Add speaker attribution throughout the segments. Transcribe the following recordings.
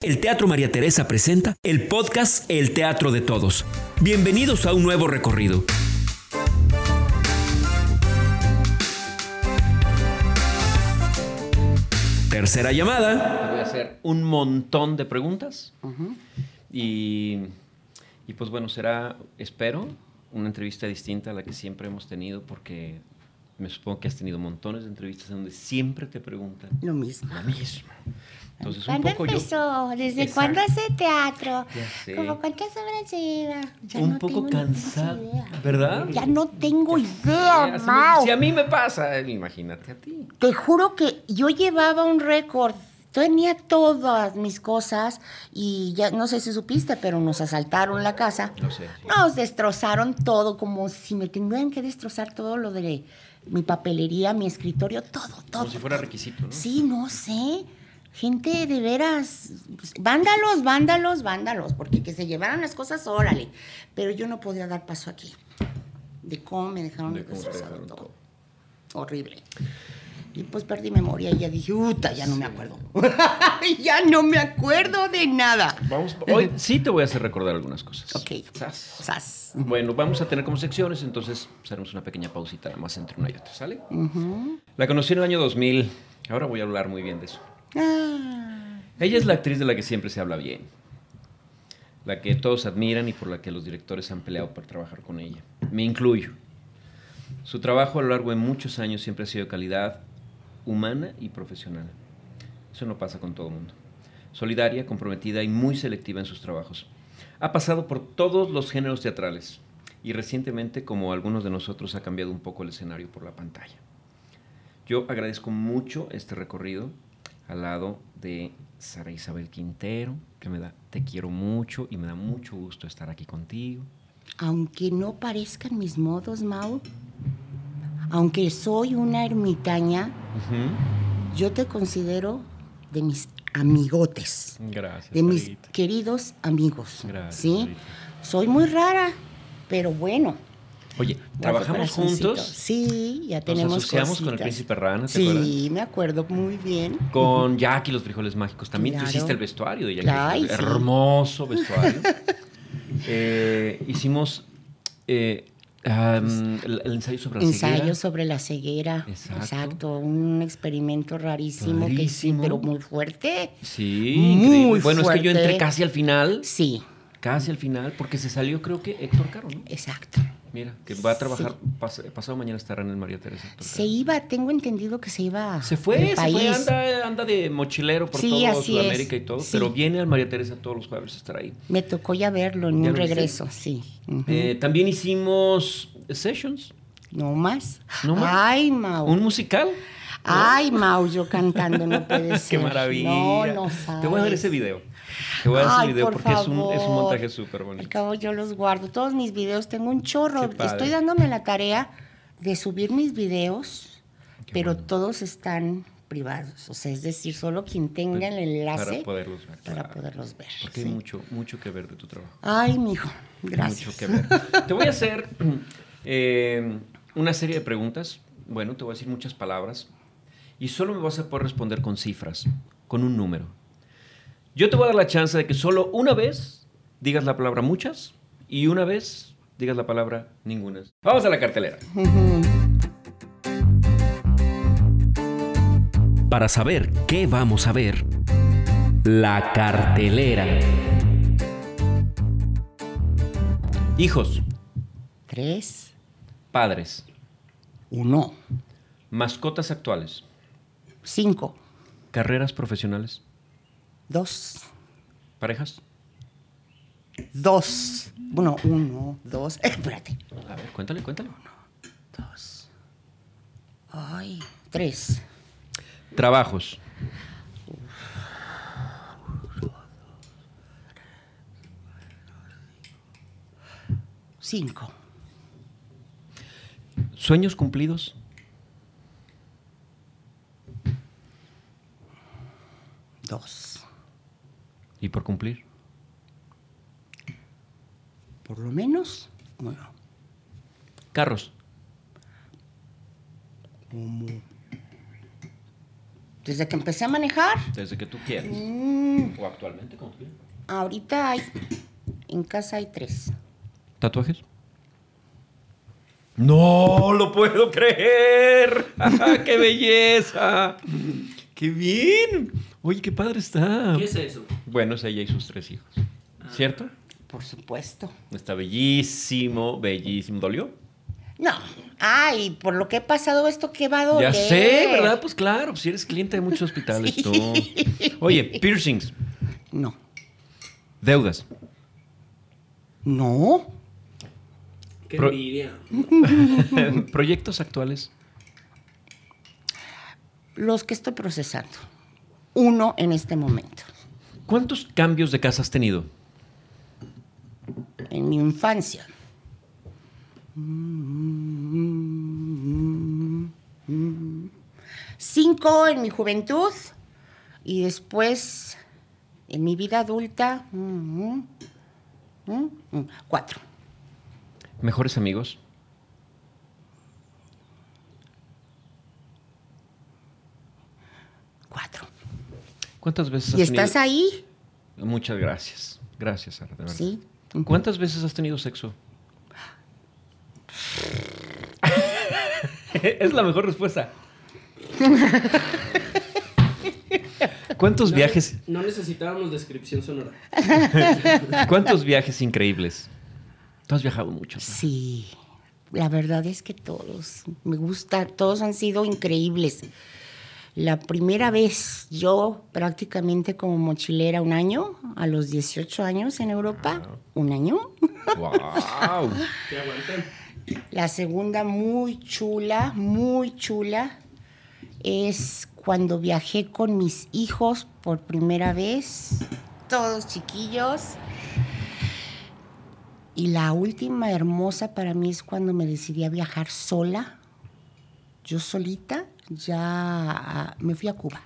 Speaker 1: El Teatro María Teresa presenta el podcast El Teatro de Todos. Bienvenidos a un nuevo recorrido. Tercera llamada.
Speaker 2: Voy a hacer un montón de preguntas. y, y pues bueno, será, espero, una entrevista distinta a la que siempre hemos tenido porque me supongo que has tenido montones de entrevistas en donde siempre te preguntan
Speaker 3: Lo mismo.
Speaker 2: lo mismo. Entonces, un
Speaker 4: ¿Cuándo
Speaker 2: yo...
Speaker 4: empezó? ¿Desde
Speaker 2: Exacto.
Speaker 4: cuándo hace teatro?
Speaker 2: Ya sé.
Speaker 4: ¿Cómo cuántas obras lleva? Ya
Speaker 2: un
Speaker 4: no
Speaker 2: poco cansado,
Speaker 4: idea.
Speaker 2: ¿verdad?
Speaker 4: Ya no tengo idea, Mau.
Speaker 2: si a mí me pasa, imagínate a ti.
Speaker 3: Te juro que yo llevaba un récord. Tenía todas mis cosas y ya no sé si supiste, pero nos asaltaron la casa.
Speaker 2: No sé. sí.
Speaker 3: Nos destrozaron todo, como si me tendrían que destrozar todo lo de mi papelería, mi escritorio, todo, todo.
Speaker 2: Como si fuera requisito, ¿no?
Speaker 3: Sí, no sé. Gente de veras, pues, vándalos, vándalos, vándalos, porque que se llevaran las cosas, órale. Pero yo no podía dar paso aquí. De cómo me dejaron
Speaker 2: De
Speaker 3: destrozado todo. Horrible. Y pues perdí memoria y ya dije, uta, ya no me acuerdo. ya no me acuerdo de nada.
Speaker 2: Vamos, hoy sí te voy a hacer recordar algunas cosas.
Speaker 3: Ok.
Speaker 2: Sas.
Speaker 3: Sas.
Speaker 2: Bueno, vamos a tener como secciones, entonces haremos una pequeña pausita nada más entre una y otra, ¿sale? La conocí en el año 2000, ahora voy a hablar muy bien de eso.
Speaker 3: Ah,
Speaker 2: Ella es la actriz de la que siempre se habla bien, la que todos admiran y por la que los directores han peleado por trabajar con ella. Me incluyo. Su trabajo a lo largo de muchos años siempre ha sido de calidad humana y profesional. Eso no pasa con todo el mundo. Solidaria, comprometida y muy selectiva en sus trabajos. Ha pasado por todos los géneros teatrales y recientemente, como algunos de nosotros, ha cambiado un poco el escenario por la pantalla. Yo agradezco mucho este recorrido al lado de Sara Isabel Quintero, que me da, te quiero mucho y me da mucho gusto estar aquí contigo.
Speaker 3: aunque no parezcan mis modos, Mau, aunque soy una ermitaña, yo te considero de mis amigotes.
Speaker 2: Gracias.
Speaker 3: de mis queridos amigos.
Speaker 2: Gracias,
Speaker 3: ¿sí? Soy muy rara, pero bueno.
Speaker 2: Oye, trabajamos juntos.
Speaker 3: Sí, ya
Speaker 2: Nos
Speaker 3: tenemos
Speaker 2: asociamos con el príncipe Rana, ¿te
Speaker 3: Sí,
Speaker 2: acuerdas?
Speaker 3: me acuerdo muy bien.
Speaker 2: Con Jack y los frijoles mágicos. También tú
Speaker 3: Claro.
Speaker 2: hiciste el vestuario de Jack.
Speaker 3: Claro, sí.
Speaker 2: Hermoso vestuario. Eh, hicimos eh, el, el ensayo sobre la
Speaker 3: Ensayo
Speaker 2: ceguera.
Speaker 3: sobre la ceguera.
Speaker 2: Exacto.
Speaker 3: Exacto. Un experimento rarísimo, que sí, pero muy fuerte.
Speaker 2: Sí,
Speaker 3: Muy
Speaker 2: increíble. Bueno, es que yo entré casi al final.
Speaker 3: Sí,
Speaker 2: Casi al final, porque se salió, creo que Héctor Caro, ¿no?
Speaker 3: exacto.
Speaker 2: Mira, que va a trabajar, pas- pasado mañana estará en el María Teresa.
Speaker 3: Se iba, tengo entendido que se iba.
Speaker 2: Se fue,
Speaker 3: del
Speaker 2: se
Speaker 3: país.
Speaker 2: fue, anda, anda de mochilero por
Speaker 3: Sí,
Speaker 2: todo Sudamérica
Speaker 3: es.
Speaker 2: y todo,
Speaker 3: Sí.
Speaker 2: pero viene al María Teresa todos los jueves a estar ahí.
Speaker 3: Me tocó ya verlo en
Speaker 2: ¿Ya
Speaker 3: un regreso, sí.
Speaker 2: Eh, también hicimos Sessions,
Speaker 3: ¿No más?
Speaker 2: ¿No más?
Speaker 3: Ay, Mau.
Speaker 2: un musical.
Speaker 3: Ay, Mau, yo cantando, no puede ser.
Speaker 2: ¡Qué maravilla!
Speaker 3: No, no sabes.
Speaker 2: Te voy a dar ese video. Te voy a ese
Speaker 3: Ay,
Speaker 2: video
Speaker 3: por
Speaker 2: porque es un, es un
Speaker 3: favor.
Speaker 2: montaje súper
Speaker 3: Al
Speaker 2: bonito.
Speaker 3: cabo yo los guardo. Todos mis videos, tengo un chorro. Estoy dándome la tarea de subir mis videos,
Speaker 2: Qué
Speaker 3: pero
Speaker 2: bueno.
Speaker 3: todos están privados. O sea, es decir, solo quien tenga el enlace
Speaker 2: Para poderlos ver.
Speaker 3: para poderlos ver.
Speaker 2: Porque
Speaker 3: sí.
Speaker 2: hay mucho, mucho que ver de tu trabajo.
Speaker 3: Ay, mijo, gracias.
Speaker 2: Mucho que ver. Te voy a hacer eh, una serie de preguntas. Bueno, te voy a decir muchas palabras. Y solo me vas a poder responder con cifras, con un número. Yo te voy a dar la chance de que solo una vez digas la palabra muchas y una vez digas la palabra ninguna. Vamos a la cartelera.
Speaker 1: Para saber qué vamos a ver, la cartelera.
Speaker 2: Hijos,
Speaker 3: Tres,
Speaker 2: padres,
Speaker 3: uno,
Speaker 2: mascotas actuales,
Speaker 3: cinco,
Speaker 2: carreras profesionales,
Speaker 3: dos,
Speaker 2: parejas.
Speaker 3: dos. Bueno, uno, dos. espérate.
Speaker 2: A ver, cuéntale, cuéntale.
Speaker 3: Dos. Ay, tres.
Speaker 2: Trabajos,
Speaker 3: Cinco.
Speaker 2: sueños cumplidos,
Speaker 3: Dos.
Speaker 2: Y por cumplir.
Speaker 3: Por lo menos uno.
Speaker 2: Carros,
Speaker 3: Como Desde que empecé a manejar,
Speaker 2: Desde que tú quieras.
Speaker 3: mm,
Speaker 2: O actualmente, como quieras.
Speaker 3: ahorita hay, en casa hay tres.
Speaker 2: ¿Tatuajes? No lo puedo creer. ¡Qué belleza! ¡Qué bien! Oye, qué padre está.
Speaker 5: ¿Qué es eso?
Speaker 2: Bueno, es ella y sus tres hijos. ¿Cierto?
Speaker 3: Por supuesto.
Speaker 2: Está bellísimo, bellísimo. ¿Dolió?
Speaker 3: No. Ay, por lo que he pasado esto, ¿qué va a doler?
Speaker 2: Ya sé, ¿verdad? Pues claro, si eres cliente de muchos hospitales tú. Oye, piercings,
Speaker 3: No.
Speaker 2: deudas.
Speaker 3: No.
Speaker 5: Qué
Speaker 2: Pro-
Speaker 5: envidia.
Speaker 2: Proyectos actuales.
Speaker 3: Los que estoy procesando. Uno en este momento.
Speaker 2: ¿Cuántos cambios de casa has tenido?
Speaker 3: En mi infancia. Cinco en mi juventud y después en mi vida adulta. mm, mm, mm, Cuatro.
Speaker 2: ¿Mejores amigos?
Speaker 3: Cuatro.
Speaker 2: ¿Cuántas veces has
Speaker 3: ¿Y estás
Speaker 2: tenido-
Speaker 3: ahí?
Speaker 2: Muchas gracias. Gracias, Sara, de verdad.
Speaker 3: Sí.
Speaker 2: ¿Cuántas veces has tenido sexo? es la mejor respuesta. ¿Cuántos
Speaker 5: No-
Speaker 2: viajes,
Speaker 5: No necesitábamos descripción sonora.
Speaker 2: cuántos viajes increíbles? Tú has viajado mucho.
Speaker 3: Sí, la verdad es que todos, me gusta, todos han sido increíbles. La primera vez, yo prácticamente como mochilera un año, a los 18 años en Europa, un año.
Speaker 2: ¡Wow!
Speaker 5: ¿Qué aguantan?
Speaker 3: La segunda muy chula, muy chula, es cuando viajé con mis hijos por primera vez, todos chiquillos. Y la última hermosa para mí es cuando me decidí a viajar sola, yo solita, ya ah, me fui a Cuba.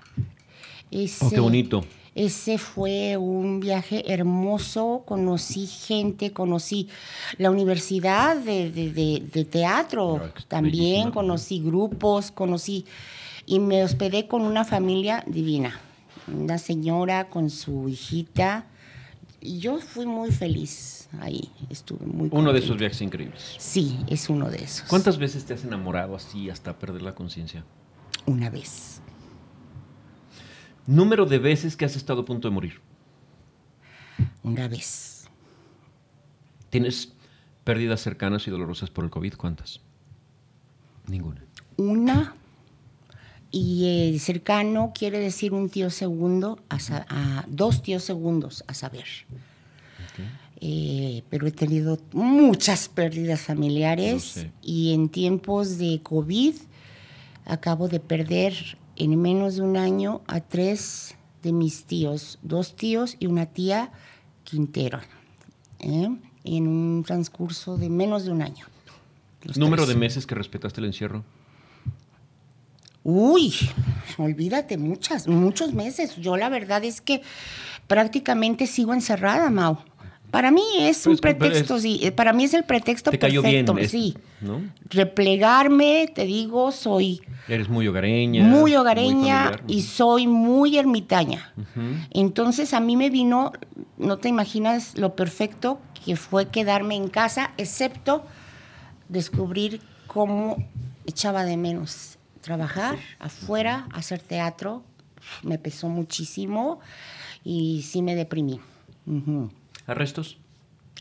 Speaker 3: Ese,
Speaker 2: Oh, qué bonito.
Speaker 3: Ese fue un viaje hermoso, conocí gente, conocí la universidad de, de- de- de teatro,
Speaker 2: Ah,
Speaker 3: también conocí grupos, conocí y me hospedé con una familia divina, una señora con su hijita y yo fui muy feliz ahí, estuve muy
Speaker 2: Uno de
Speaker 3: contenta.
Speaker 2: esos viajes increíbles.
Speaker 3: Sí, es uno de esos.
Speaker 2: ¿Cuántas veces te has enamorado así hasta perder la conciencia?
Speaker 3: Una vez.
Speaker 2: Número de veces que has estado a punto de morir.
Speaker 3: Una vez.
Speaker 2: ¿Tienes pérdidas cercanas y dolorosas por el COVID? ¿Cuántas? Ninguna.
Speaker 3: Una y cercano quiere decir un tío segundo, a, a- dos tíos segundos, a saber. Eh, pero he tenido muchas pérdidas familiares y en tiempos de COVID acabo de perder en menos de un año a tres de mis tíos, dos tíos y una tía Quintero, ¿eh? en un transcurso de menos de un año.
Speaker 2: ¿Número
Speaker 3: tres.
Speaker 2: de meses que respetaste el encierro?
Speaker 3: Uy, olvídate, muchas, muchos meses. Yo la verdad es que prácticamente sigo encerrada, Mau. Para mí es un
Speaker 2: Pues, pero
Speaker 3: pretexto,
Speaker 2: es-
Speaker 3: sí. eh, Para mí es el pretexto
Speaker 2: Te cayó bien,
Speaker 3: perfecto, sí.
Speaker 2: ¿no?
Speaker 3: Replegarme, te digo, soy
Speaker 2: Eres muy hogareña.
Speaker 3: muy hogareña
Speaker 2: familiar.
Speaker 3: y soy muy ermitaña. Entonces a mí me vino, no te imaginas lo perfecto que fue quedarme en casa, excepto descubrir cómo echaba de menos trabajar afuera, hacer teatro. Me pesó muchísimo y sí me deprimí.
Speaker 2: ¿Arrestos?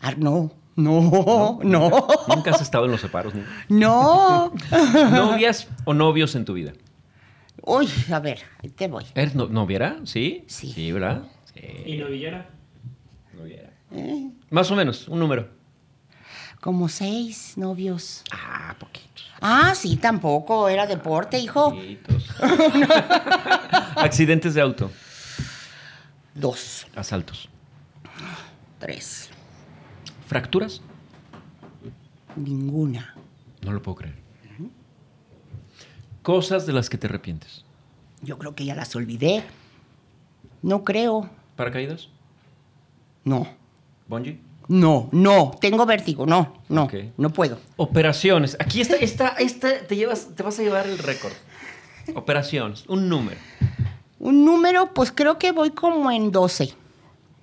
Speaker 3: Ah, no, no, no,
Speaker 2: ¿Nunca has estado en los separos?
Speaker 3: no.
Speaker 2: ¿no? ¿Novias o novios en tu vida?
Speaker 3: Uy, a ver, ahí te voy.
Speaker 2: ¿Eres no- noviera? ¿Sí?
Speaker 3: Sí.
Speaker 2: Sí, ¿verdad?
Speaker 5: ¿Y novillera?
Speaker 2: Noviera.
Speaker 3: Eh,
Speaker 2: Más o menos, un número.
Speaker 3: Como seis novios.
Speaker 2: Ah, poquitos.
Speaker 3: Ah, sí, tampoco, era deporte, hijo.
Speaker 2: Poquitos. Accidentes de auto.
Speaker 3: Dos,
Speaker 2: Asaltos.
Speaker 3: tres,
Speaker 2: ¿Fracturas?
Speaker 3: ninguna.
Speaker 2: No lo puedo creer. Cosas de las que te arrepientes.
Speaker 3: Yo creo que ya las olvidé. No creo.
Speaker 2: ¿Paracaídas?
Speaker 3: No,
Speaker 2: ¿Bungee?
Speaker 3: No, no. Tengo vértigo. No, no, no puedo.
Speaker 2: Operaciones. Aquí está, esta, esta, te llevas, te vas a llevar el récord. Operaciones, un número.
Speaker 3: Un número, pues creo que voy como en 12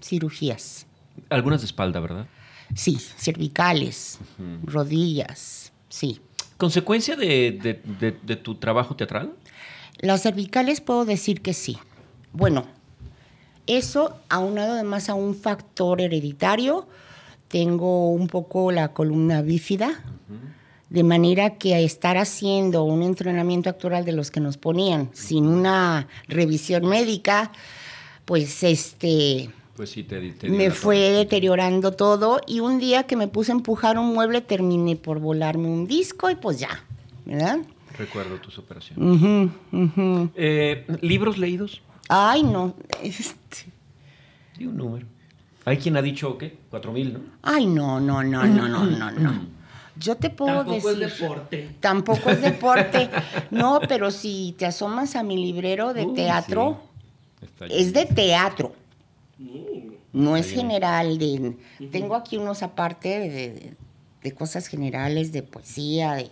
Speaker 3: cirugías.
Speaker 2: Algunas de espalda, ¿verdad?
Speaker 3: Sí, cervicales, rodillas, sí.
Speaker 2: ¿Consecuencia de, de- de- de tu trabajo teatral?
Speaker 3: Las cervicales puedo decir que sí. Bueno, eso aunado además a un factor hereditario, tengo un poco la columna bífida, de manera que a estar haciendo un entrenamiento actoral de los que nos ponían sin una revisión médica, pues este
Speaker 2: Pues sí, te, te
Speaker 3: me fue deteriorando todo y un día que me puse a empujar un mueble terminé por volarme un disco y pues ya, ¿verdad?
Speaker 2: Recuerdo tus operaciones. Eh, ¿Libros leídos?
Speaker 3: Ay, no. este,
Speaker 2: Y un número. Hay quien ha dicho, ¿qué? Cuatro mil, ¿no?
Speaker 3: Ay, no, no, no, no, no, no, no. Yo te puedo
Speaker 5: Tampoco
Speaker 3: decir.
Speaker 5: es deporte.
Speaker 3: Tampoco es deporte. No, pero si te asomas a mi librero de teatro,
Speaker 2: sí.
Speaker 3: Es de teatro.
Speaker 5: Mm.
Speaker 3: No es general. De, Tengo aquí unos aparte de, de- de cosas generales, de poesía, de.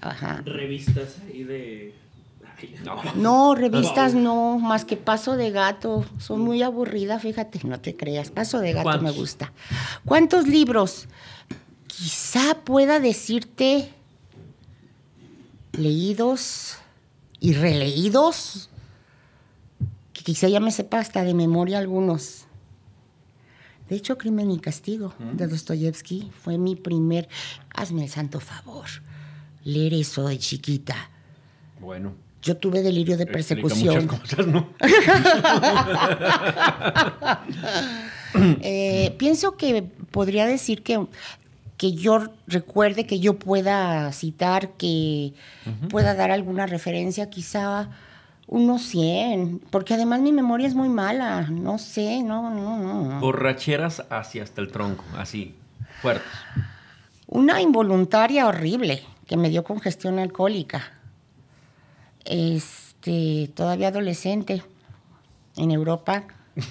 Speaker 3: Ajá.
Speaker 5: Revistas ahí de. Ay,
Speaker 2: No.
Speaker 3: No, revistas no, más que Paso de Gato. Soy muy aburrida, fíjate, no te creas. Paso de Gato me gusta. ¿Cuántos libros? Quizá pueda decirte leídos y releídos, que quizá ya me sepa hasta de memoria algunos. De hecho, Crimen y Castigo de Dostoyevsky fue mi primer. Hazme el santo favor. Leer eso de chiquita.
Speaker 2: Bueno.
Speaker 3: Yo tuve delirio de persecución.
Speaker 2: cosas, ¿no?
Speaker 3: Eh, pienso que podría decir que, que yo recuerde, que yo pueda citar, que pueda dar alguna referencia, quizá unos 100, porque además mi memoria es muy mala, no sé, no, no, no.
Speaker 2: Borracheras hacia hasta el tronco, así, fuertes.
Speaker 3: Una involuntaria horrible que me dio congestión alcohólica. Este, todavía adolescente, en Europa,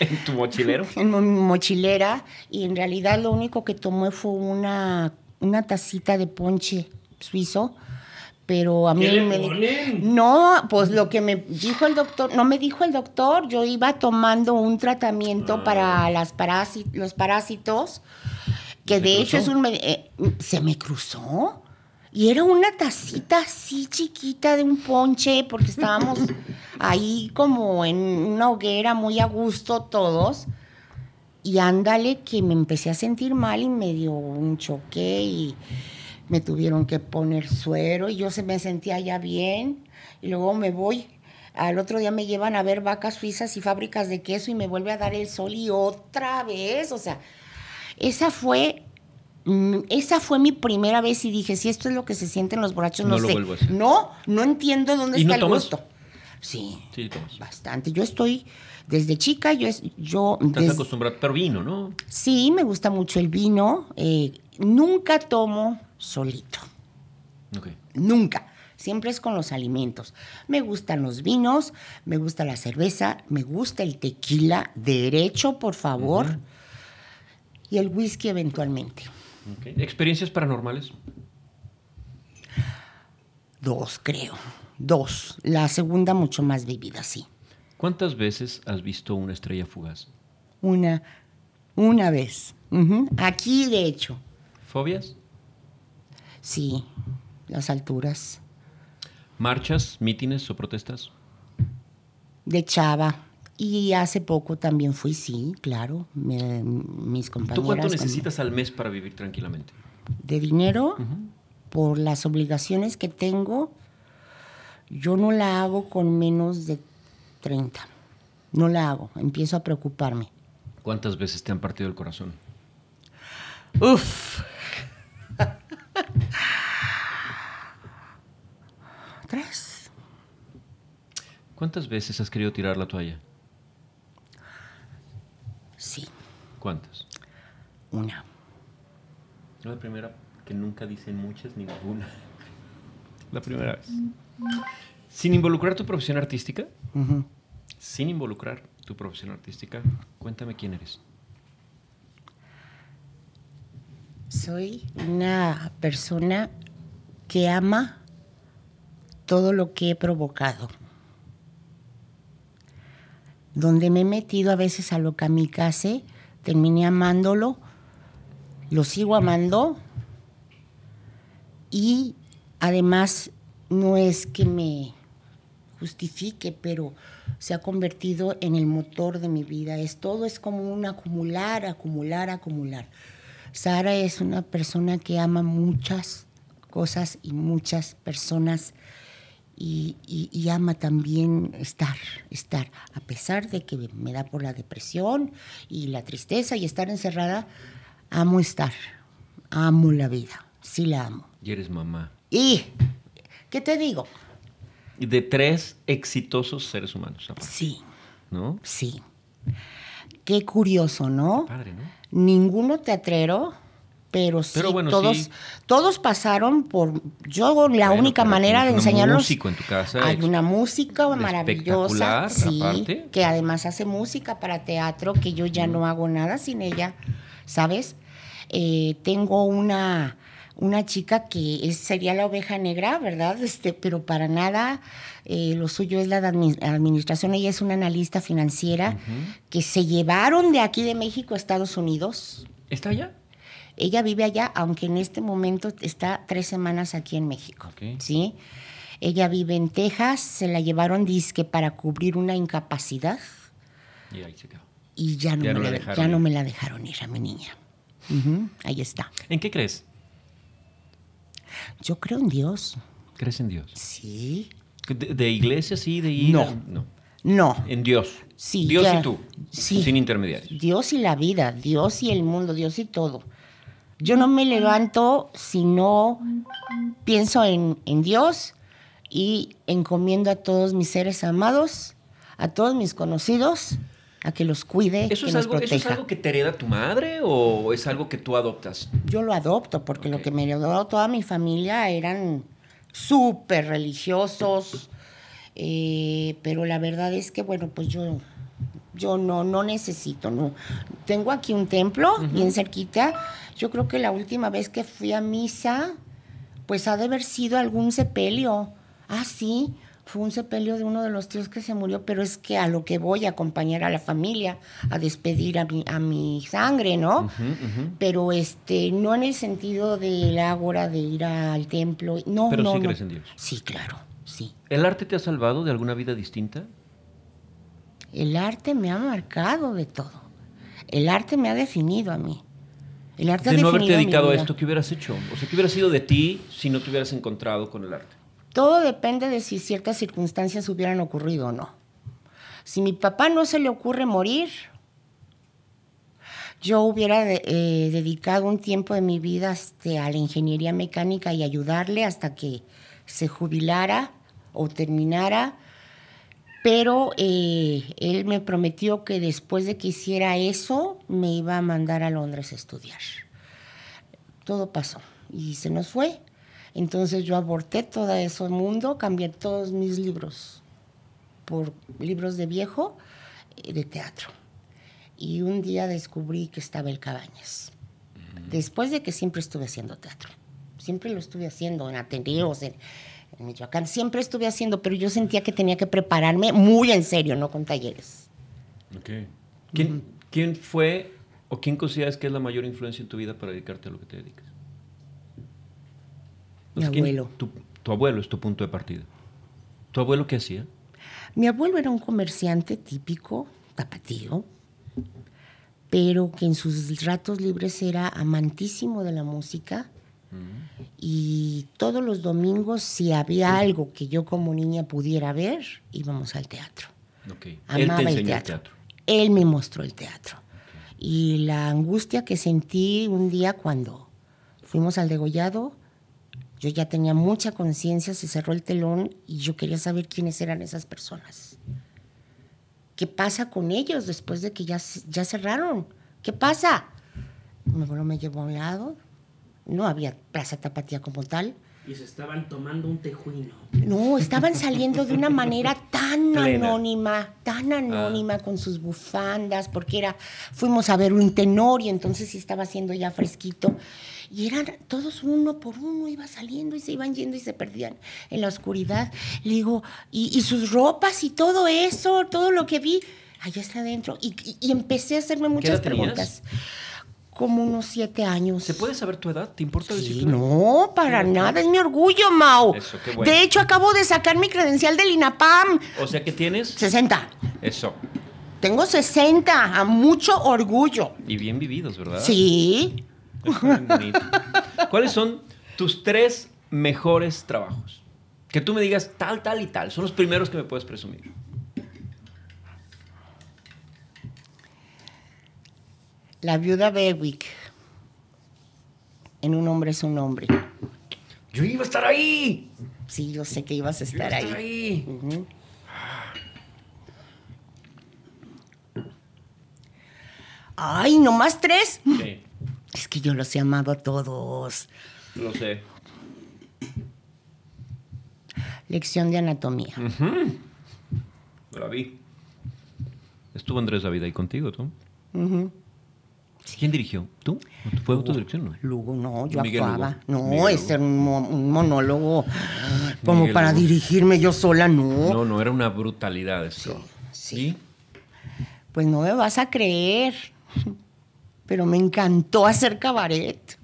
Speaker 2: En tu mochilero.
Speaker 3: en mi mochilera y en realidad lo único que tomé fue una, una tacita de ponche suizo, pero a mí
Speaker 5: ¿Qué le
Speaker 3: me
Speaker 5: ponen?
Speaker 3: No, pues lo que me dijo el doctor, no me dijo el doctor, yo iba tomando un tratamiento
Speaker 2: Ah.
Speaker 3: para las los parásitos, que
Speaker 2: ¿Se
Speaker 3: de hecho es un... eh, se me cruzó. Y era una tacita así chiquita de un ponche, porque estábamos ahí como en una hoguera muy a gusto todos. Y ándale que me empecé a sentir mal y me dio un choque y me tuvieron que poner suero y yo se me sentía ya bien. Y luego me voy. Al otro día me llevan a ver vacas suizas y fábricas de queso y me vuelve a dar el sol y otra vez. O sea, esa fue, esa fue mi primera vez y dije, si esto es lo que se sienten los borrachos, no,
Speaker 2: No lo
Speaker 3: sé.
Speaker 2: vuelvo a hacer.
Speaker 3: No, no entiendo dónde
Speaker 2: ¿Y
Speaker 3: está
Speaker 2: no
Speaker 3: el
Speaker 2: tomas?
Speaker 3: gusto. Sí,
Speaker 2: Sí, tomas.
Speaker 3: bastante. Yo estoy, desde chica, yo, es- yo
Speaker 2: Estás
Speaker 3: des-
Speaker 2: acostumbrado, pero vino, ¿no?
Speaker 3: sí, me gusta mucho el vino. eh, nunca tomo solito,
Speaker 2: Ok.
Speaker 3: nunca. Siempre es con los alimentos. Me gustan los vinos, me gusta la cerveza, me gusta el tequila, derecho, por favor, y el whisky eventualmente.
Speaker 2: ¿Experiencias paranormales?
Speaker 3: Dos, creo. Dos. La segunda mucho más vivida, sí.
Speaker 2: ¿Cuántas veces has visto una estrella fugaz?
Speaker 3: Una, una vez. Aquí, de hecho.
Speaker 2: ¿Fobias?
Speaker 3: Sí, las alturas.
Speaker 2: ¿Marchas, mítines o protestas?
Speaker 3: De Chava. Y hace poco también fui, sí, claro. me- mis compañeras.
Speaker 2: ¿Tú cuánto necesitas al mes para vivir tranquilamente?
Speaker 3: De dinero, por las obligaciones que tengo, yo no la hago con menos de 30. No la hago. Empiezo a preocuparme.
Speaker 2: ¿Cuántas veces te han partido el corazón?
Speaker 3: Uf. Tres.
Speaker 2: ¿Cuántas veces has querido tirar la toalla?
Speaker 3: Sí,
Speaker 2: ¿Cuántas?
Speaker 3: una.
Speaker 2: La primera, que nunca dicen muchas ni ninguna. La primera vez. Sin involucrar tu profesión artística, sin involucrar tu profesión artística, cuéntame quién eres.
Speaker 3: Soy una persona que ama todo lo que he provocado. donde me he metido a veces a lo kamikaze, terminé amándolo, lo sigo amando y además no es que me justifique, pero se ha convertido en el motor de mi vida. Es todo es como un acumular, acumular, acumular. Sara es una persona que ama muchas cosas y muchas personas y, y- y ama también estar, estar. A pesar de que me da por la depresión y la tristeza y estar encerrada, amo estar, amo la vida, sí la amo.
Speaker 2: Y eres mamá.
Speaker 3: Y, ¿qué te digo?
Speaker 2: De tres exitosos seres humanos,
Speaker 3: Sí,
Speaker 2: ¿no?
Speaker 3: sí. Qué curioso, ¿no?
Speaker 2: Padre, ¿no?
Speaker 3: Ninguno teatrero, pero sí,
Speaker 2: Pero bueno,
Speaker 3: todos,
Speaker 2: sí.
Speaker 3: todos pasaron por. Yo, la
Speaker 2: Bueno,
Speaker 3: única manera de enseñarlos.
Speaker 2: músico en tu casa,
Speaker 3: Hay una música maravillosa, sí,
Speaker 2: aparte.
Speaker 3: que además hace música para teatro, que yo ya no hago nada sin ella, ¿sabes? Eh, tengo una, una chica que es- sería la oveja negra, ¿verdad? Este, pero para nada, eh, lo suyo es la de administración. Ella es una analista financiera que se llevaron de aquí de México a Estados Unidos.
Speaker 2: ¿Está allá?
Speaker 3: Ella vive allá, aunque en este momento está tres semanas aquí en México. ¿sí? Ella vive en Texas, se la llevaron disque para cubrir una incapacidad
Speaker 2: Y ahí se quedó.
Speaker 3: y ya no,
Speaker 2: Ya
Speaker 3: me,
Speaker 2: no la dejaron
Speaker 3: ya no
Speaker 2: ir.
Speaker 3: me la dejaron ir a mi niña. Ahí está.
Speaker 2: ¿En qué crees?
Speaker 3: Yo creo en Dios.
Speaker 2: ¿Crees en Dios?
Speaker 3: Sí.
Speaker 2: ¿De, de iglesia sí? ¿De ir?
Speaker 3: No.
Speaker 2: No.
Speaker 3: No.
Speaker 2: En Dios.
Speaker 3: Sí,
Speaker 2: Dios
Speaker 3: ya.
Speaker 2: y tú.
Speaker 3: Sí.
Speaker 2: Sin intermediarios.
Speaker 3: Dios y la vida, Dios y el mundo, Dios y todo. Yo no me levanto si no pienso en, en Dios y encomiendo a todos mis seres amados, a todos mis conocidos, a que los cuide,
Speaker 2: ¿Eso
Speaker 3: que
Speaker 2: es,
Speaker 3: los
Speaker 2: algo, ¿Eso
Speaker 3: proteja.
Speaker 2: es algo que te hereda tu madre o es algo que tú adoptas?
Speaker 3: Yo lo adopto porque lo que me heredó toda mi familia eran súper religiosos, eh, pero la verdad es que, bueno, pues yo, yo no, no necesito, no. Tengo aquí un templo bien cerquita. Yo creo que la última vez que fui a misa, pues ha de haber sido algún sepelio. Ah, sí, fue un sepelio de uno de los tíos que se murió, pero es que a lo que voy a acompañar a la familia, a despedir a mi, a mi sangre, ¿no? Pero este no en el sentido del ágora de ir al templo no
Speaker 2: Pero
Speaker 3: no
Speaker 2: sí
Speaker 3: no.
Speaker 2: crees en Dios.
Speaker 3: sí claro sí
Speaker 2: ¿El arte te ha salvado de alguna vida distinta?
Speaker 3: El arte me ha marcado de todo el arte me ha definido a mí el arte
Speaker 2: De
Speaker 3: ha
Speaker 2: no haberte dedicado a esto, ¿qué hubieras hecho? O sea, ¿qué hubiera sido de ti si no te hubieras encontrado con el arte?
Speaker 3: todo depende de si ciertas circunstancias hubieran ocurrido o no si mi papá no se le ocurre morir yo hubiera de- eh, dedicado un tiempo de mi vida este, a la ingeniería mecánica y ayudarle hasta que se jubilara o terminara. Pero eh, él me prometió que después de que hiciera eso, me iba a mandar a Londres a estudiar. Todo pasó y se nos fue. Entonces yo aborté todo ese mundo, cambié todos mis libros por libros de viejo eh, de teatro. Y un día descubrí que estaba el Cabañas. Después de que siempre estuve haciendo teatro. Siempre lo estuve haciendo en Ateneos, en, en Michoacán. Siempre estuve haciendo, pero yo sentía que tenía que prepararme muy en serio, no con talleres.
Speaker 2: ¿Quién, quién fue o quién consideras que es la mayor influencia en tu vida para dedicarte a lo que te dedicas?
Speaker 3: Mi
Speaker 2: ¿quién-
Speaker 3: abuelo.
Speaker 2: tu, tu abuelo es tu punto de partida. ¿Tu abuelo qué hacía?
Speaker 3: Mi abuelo era un comerciante típico, tapatío, pero que en sus ratos libres era amantísimo de la música. Y todos los domingos, si había algo que yo como niña pudiera ver, íbamos al teatro.
Speaker 2: Él
Speaker 3: Amaba
Speaker 2: te
Speaker 3: el teatro.
Speaker 2: el teatro.
Speaker 3: Él me mostró el teatro. Y la angustia que sentí un día cuando fuimos al degollado, yo ya tenía mucha conciencia, se cerró el telón y yo quería saber quiénes eran esas personas. ¿Qué pasa con ellos después de que ya, ya cerraron? ¿Qué pasa? Mi abuelo me llevó a un lado. No había Plaza Tapatía como tal.
Speaker 5: Y se estaban tomando un tejuino.
Speaker 3: No, estaban saliendo de una manera tan
Speaker 2: Plena.
Speaker 3: anónima, tan anónima con sus bufandas, porque era, fuimos a ver un tenor y entonces sí estaba haciendo ya fresquito. Y eran todos uno por uno, iba saliendo y se iban yendo y se perdían en la oscuridad. Le digo, y, y sus ropas y todo eso, todo lo que vi, allá está adentro. Y, y- y empecé a hacerme muchas
Speaker 2: tenías?
Speaker 3: Como unos siete años.
Speaker 2: ¿Se puede saber tu edad? ¿Te importa
Speaker 3: Sí, no, para nada, es mi orgullo, Mau.
Speaker 2: Eso, qué bueno.
Speaker 3: De hecho, acabo de sacar mi credencial del INAPAM.
Speaker 2: O sea que tienes
Speaker 3: 60.
Speaker 2: eso.
Speaker 3: Tengo 60, a mucho orgullo.
Speaker 2: Y bien vividos, ¿verdad?
Speaker 3: Sí.
Speaker 2: ¿Cuáles son tus tres mejores trabajos? Que tú me digas tal, tal y tal. Son los primeros que me puedes presumir.
Speaker 3: La viuda Berwick. En un hombre es un hombre.
Speaker 2: Yo iba a estar ahí.
Speaker 3: Sí, yo sé que ibas a
Speaker 2: Yo iba
Speaker 3: estar
Speaker 2: a
Speaker 3: ahí.
Speaker 2: estar ahí.
Speaker 3: Ujú. Ay, ¿nomás tres?
Speaker 2: Sí,
Speaker 3: Es que yo los he amado a todos.
Speaker 2: lo sé.
Speaker 3: Lección de anatomía.
Speaker 2: La vi. Estuvo Andrés David ahí contigo, ¿tú?
Speaker 3: Ujú.
Speaker 2: ¿Quién dirigió? ¿Tú? ¿Fue autodirección? No.
Speaker 3: Luego, no, yo
Speaker 2: Miguel
Speaker 3: actuaba.
Speaker 2: Lugo.
Speaker 3: No, era un, un monólogo como
Speaker 2: Miguel
Speaker 3: para
Speaker 2: Lugo.
Speaker 3: dirigirme yo sola, no.
Speaker 2: No, no, era una brutalidad esto.
Speaker 3: Sí. Pues no me vas a creer. Pero me encantó hacer cabaret.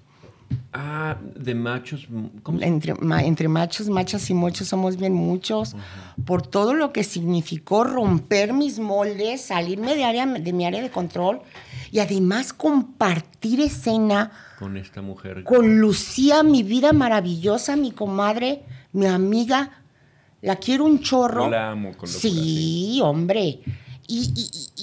Speaker 2: Ah, de machos. ¿Cómo
Speaker 3: Entre, ma- entre machos, machas y mochos somos bien muchos. Por todo lo que significó romper mis moldes, salirme de, área, de mi área de control y además compartir escena
Speaker 2: Con esta mujer.
Speaker 3: con Lucía, mi vida maravillosa, mi comadre, mi amiga. La quiero un chorro.
Speaker 2: La amo con locura,
Speaker 3: Sí, hombre. Y,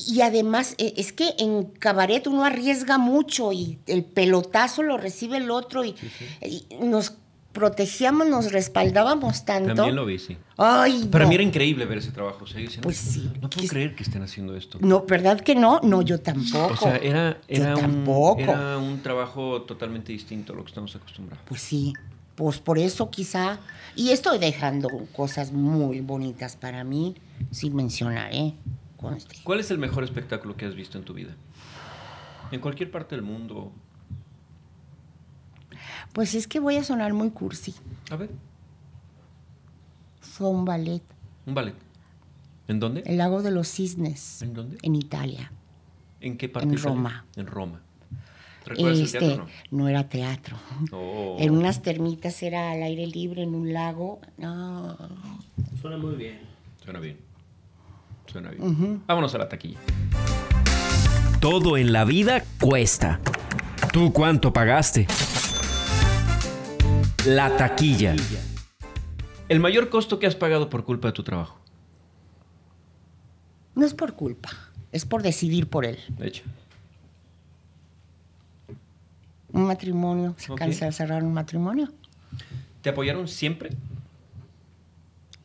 Speaker 3: y- además, eh, es que en cabaret uno arriesga mucho y el pelotazo lo recibe el otro y, y nos protegíamos, nos respaldábamos tanto.
Speaker 2: También lo vi, sí.
Speaker 3: Ay,
Speaker 2: Para
Speaker 3: no.
Speaker 2: mí era increíble ver ese trabajo. o sea, yo
Speaker 3: Pues sí.
Speaker 2: No puedo
Speaker 3: ¿Qué-
Speaker 2: creer que estén haciendo esto.
Speaker 3: No, ¿verdad que no? No, yo tampoco.
Speaker 2: O sea, era,
Speaker 3: Yo
Speaker 2: era, un,
Speaker 3: tampoco.
Speaker 2: era un trabajo totalmente distinto a lo que estamos acostumbrados.
Speaker 3: Pues sí, pues por eso quizá. Y estoy dejando cosas muy bonitas para mí, sin mencionar, ¿eh? Conste.
Speaker 2: ¿Cuál es el mejor espectáculo que has visto en tu vida? En cualquier parte del mundo.
Speaker 3: Pues es que voy a sonar muy cursi.
Speaker 2: A ver,
Speaker 3: Fue un ballet,
Speaker 2: un ballet. ¿En dónde?
Speaker 3: El lago de los cisnes.
Speaker 2: ¿En dónde?
Speaker 3: En Italia.
Speaker 2: ¿En qué parte?
Speaker 3: en? Roma.
Speaker 2: En Roma. ¿Recuerdas el
Speaker 3: Este,
Speaker 2: teatro?
Speaker 3: no era teatro.
Speaker 2: No. Oh.
Speaker 3: En unas termitas era al aire libre, en un lago. No.
Speaker 5: Suena muy bien.
Speaker 2: Suena bien. Suena bien. Vámonos a la taquilla.
Speaker 1: Todo en la vida cuesta. ¿Tú cuánto pagaste? La taquilla.
Speaker 2: El mayor costo que has pagado por culpa de tu trabajo.
Speaker 3: No es por culpa, es por decidir por él.
Speaker 2: De hecho.
Speaker 3: Un matrimonio, se
Speaker 2: Ok.
Speaker 3: cansa de cerrar un matrimonio.
Speaker 2: ¿Te apoyaron siempre?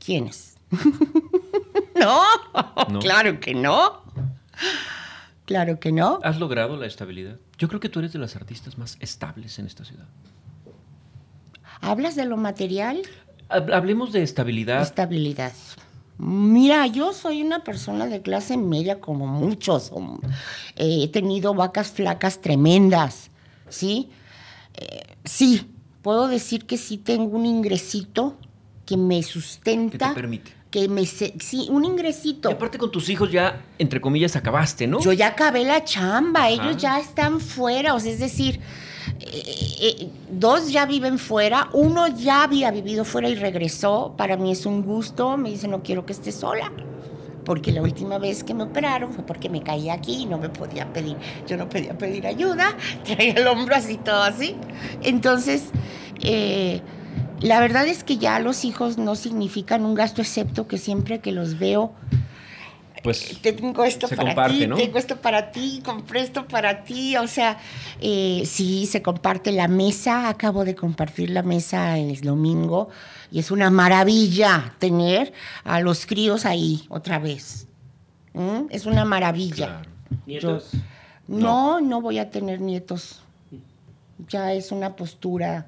Speaker 3: ¿Quiénes? no,
Speaker 2: No.
Speaker 3: claro que no. Claro que no.
Speaker 2: ¿Has logrado la estabilidad? Yo creo que tú eres de las artistas más estables en esta ciudad.
Speaker 3: ¿Hablas de lo material?
Speaker 2: Hab- Hablemos de estabilidad.
Speaker 3: Estabilidad. Mira, yo soy una persona de clase media como muchos. Eh, he tenido vacas flacas tremendas, ¿sí? Eh, sí, puedo decir que sí tengo un ingresito que me sustenta.
Speaker 2: Que te permite.
Speaker 3: Que me... se- sí, un ingresito.
Speaker 2: Y aparte con tus hijos ya, entre comillas, acabaste, ¿no?
Speaker 3: Yo ya acabé la chamba,
Speaker 2: Ajá.
Speaker 3: ellos ya están fuera, o sea, es decir, eh, eh, dos ya viven fuera, uno ya había vivido fuera y regresó, para mí es un gusto, me dice no quiero que estés sola, porque la última vez que me operaron fue porque me caí aquí y no me podía pedir, yo no podía pedir ayuda, traía el hombro así todo así, entonces... eh, la verdad es que ya los hijos no significan un gasto, excepto que siempre que los veo,
Speaker 2: Pues
Speaker 3: tengo esto
Speaker 2: se
Speaker 3: para
Speaker 2: comparte,
Speaker 3: ti,
Speaker 2: ¿no?
Speaker 3: tengo esto para ti, compré esto para ti, o sea, eh, sí, se comparte la mesa, acabo de compartir la mesa el domingo y es una maravilla tener a los críos ahí otra vez. ¿Mm? Es una maravilla.
Speaker 2: Claro.
Speaker 5: ¿Nietos?
Speaker 3: No, no voy a tener nietos. Ya es una postura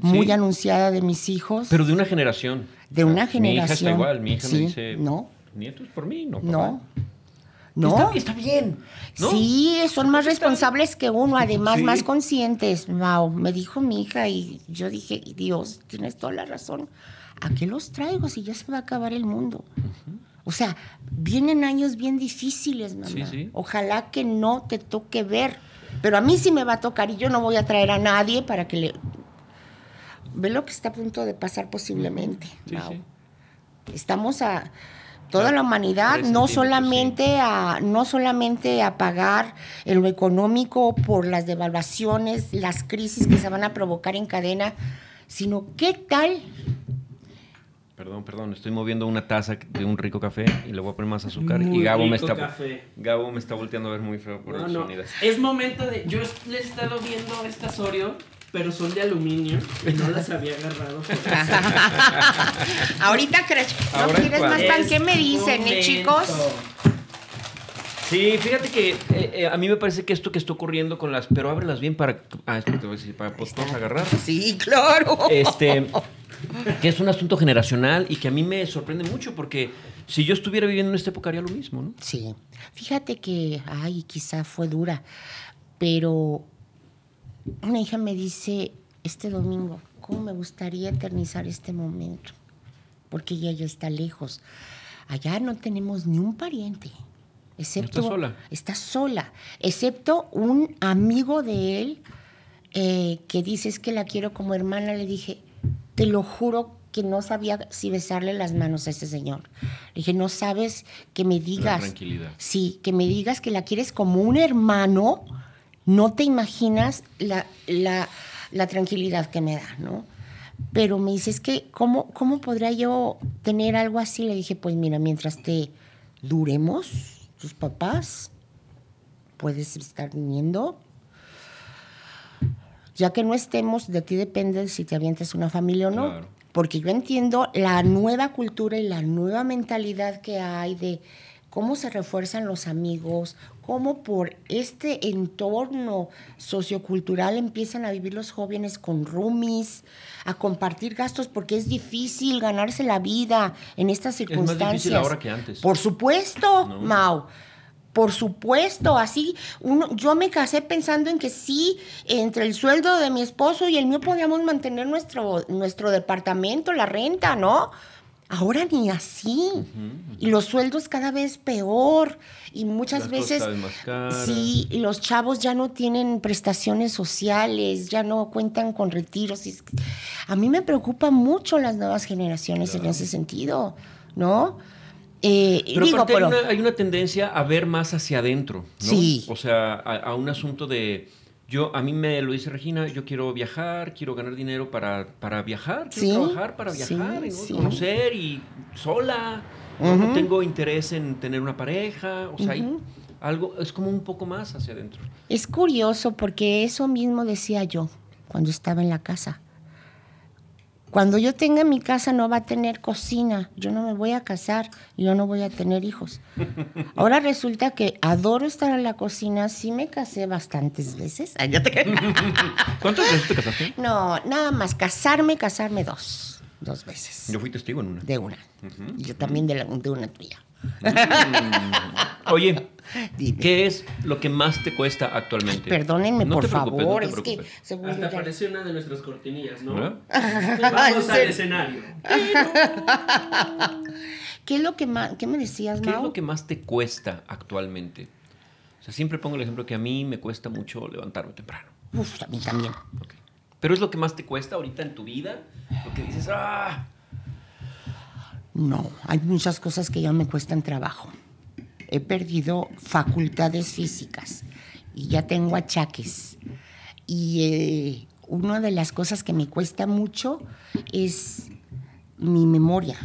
Speaker 3: muy
Speaker 2: Sí.
Speaker 3: anunciada de mis hijos.
Speaker 2: Pero de una generación.
Speaker 3: De una
Speaker 2: Mi hija está
Speaker 3: generación.
Speaker 2: igual. Mi hija
Speaker 3: Sí,
Speaker 2: me dice...
Speaker 3: no.
Speaker 2: Nietos por mí, no. papá".
Speaker 3: no. No.
Speaker 2: Está, está bien. ¿no?
Speaker 3: Sí, son más responsables que uno, además
Speaker 2: Sí.
Speaker 3: más conscientes. Mau, me dijo mi hija y yo dije, Dios, tienes toda la razón. ¿A qué los traigo si ya se va a acabar el mundo? O sea, vienen años bien difíciles, mamá.
Speaker 2: Sí, sí.
Speaker 3: Ojalá que no te toque ver. Pero a mí sí me va a tocar y yo no voy a traer a nadie para que le... Ve lo que está a punto de pasar posiblemente. Mau.
Speaker 2: sí.
Speaker 3: Estamos a toda la humanidad, no solamente a no solamente a pagar en lo económico por las devaluaciones, las crisis que se van a provocar en cadena, sino qué tal
Speaker 2: Perdón, perdón, estoy moviendo una taza de un rico café y le voy a poner más azúcar
Speaker 5: Muy
Speaker 2: y Gabo me está
Speaker 5: café.
Speaker 2: Gabo me está volteando a ver muy feo por
Speaker 5: No,
Speaker 2: el
Speaker 5: no.
Speaker 2: sonido.
Speaker 5: Es momento de. Yo le he estado viendo estas Oreo, pero son de aluminio y no las había agarrado.
Speaker 3: Ahorita crees, ¿no quieres más pan?
Speaker 5: Es
Speaker 3: ¿Qué me dicen, eh, chicos?
Speaker 2: Sí, fíjate que eh, eh, a mí me parece que esto que está ocurriendo con las, pero ábrelas bien para, ah, espera, te voy a decir, para pues, todos agarrar.
Speaker 3: Sí, claro.
Speaker 2: Este, que es un asunto generacional y que a mí me sorprende mucho porque si yo estuviera viviendo en esta época haría lo mismo, ¿no?
Speaker 3: Sí, fíjate que, ay, quizá fue dura, pero una hija me dice este domingo, ¿cómo me gustaría eternizar este momento? Porque ella ya está lejos. Allá no tenemos ni un pariente, excepto...
Speaker 2: ¿Está sola?
Speaker 3: Está sola, excepto un amigo de él eh, que dice es que la quiero como hermana. Le dije, te lo juro que no sabía si besarle las manos a ese señor. Le dije, no sabes que me digas.
Speaker 2: tranquilidad.
Speaker 3: Sí, que me digas que la quieres como un hermano. No te imaginas la, la- la tranquilidad que me da, ¿no? Pero me dice, es que, ¿cómo, ¿cómo podría yo tener algo así? Le dije, pues mira, mientras te duremos, tus papás, puedes estar viniendo. Ya que no estemos, de ti depende si te avientas una familia o no.
Speaker 2: Claro.
Speaker 3: Porque yo entiendo la nueva cultura y la nueva mentalidad que hay de cómo se refuerzan los amigos, cómo por este entorno sociocultural empiezan a vivir los jóvenes con roomies, a compartir gastos, porque es difícil ganarse la vida en estas
Speaker 2: más
Speaker 3: circunstancias.
Speaker 2: difícil ahora que antes.
Speaker 3: Por supuesto,
Speaker 2: ¿No?
Speaker 3: Mau. Por supuesto, así uno, yo me casé pensando en que sí, entre el sueldo de mi esposo y el mío podíamos mantener nuestro, nuestro departamento, la renta, ¿no? Ahora ni así. Y los sueldos cada vez peor. Y muchas
Speaker 2: Las
Speaker 3: veces, sí, los chavos ya no tienen prestaciones sociales, ya no cuentan con retiros. A mí me preocupan mucho las nuevas generaciones en ese sentido, ¿no? Eh,
Speaker 2: Pero
Speaker 3: digo, pero...
Speaker 2: hay, una, hay una tendencia a ver más hacia adentro, ¿no?
Speaker 3: Sí.
Speaker 2: O sea, a, a un asunto de... Yo, a mí me lo dice Regina, yo quiero viajar, quiero ganar dinero para, para viajar, quiero
Speaker 3: Sí,
Speaker 2: trabajar para
Speaker 3: sí,
Speaker 2: viajar, y, conocer y sola. ¿no? No tengo interés en tener una pareja, o sea, algo, es como un poco más hacia adentro.
Speaker 3: Es curioso porque eso mismo decía yo cuando estaba en la casa. Cuando yo tenga mi casa no va a tener cocina, yo no me voy a casar, yo no voy a tener hijos. Ahora resulta que adoro estar en la cocina, sí me casé bastantes veces. Ay, ya te.
Speaker 2: ¿Cuántas veces te casaste?
Speaker 3: No, nada más casarme, casarme dos, dos veces.
Speaker 2: Yo fui testigo en una.
Speaker 3: De una. Y yo también de, la- de una tuya.
Speaker 2: Oye,
Speaker 3: Dime.
Speaker 2: ¿qué es lo que más te cuesta actualmente?
Speaker 3: Perdónenme,
Speaker 2: No
Speaker 3: por
Speaker 2: te preocupes, no
Speaker 3: favor,
Speaker 2: te
Speaker 3: es que seguro
Speaker 5: Hasta apareció una de nuestras cortinillas, ¿no?
Speaker 2: ¿Verdad?
Speaker 5: Vamos
Speaker 3: ¿En
Speaker 5: al escenario.
Speaker 3: ¿Qué es lo que más, qué me decías,
Speaker 2: ¿Qué es
Speaker 3: Mau?
Speaker 2: lo que más te cuesta actualmente? O sea, siempre pongo el ejemplo que a mí me cuesta mucho levantarme temprano.
Speaker 3: Uf, a mí también.
Speaker 2: Pero es lo que más te cuesta ahorita en tu vida. Lo que dices, ah,
Speaker 3: No, hay muchas cosas que ya me cuestan trabajo. He perdido facultades físicas y ya tengo achaques. Y eh, una de las cosas que me cuesta mucho es mi memoria.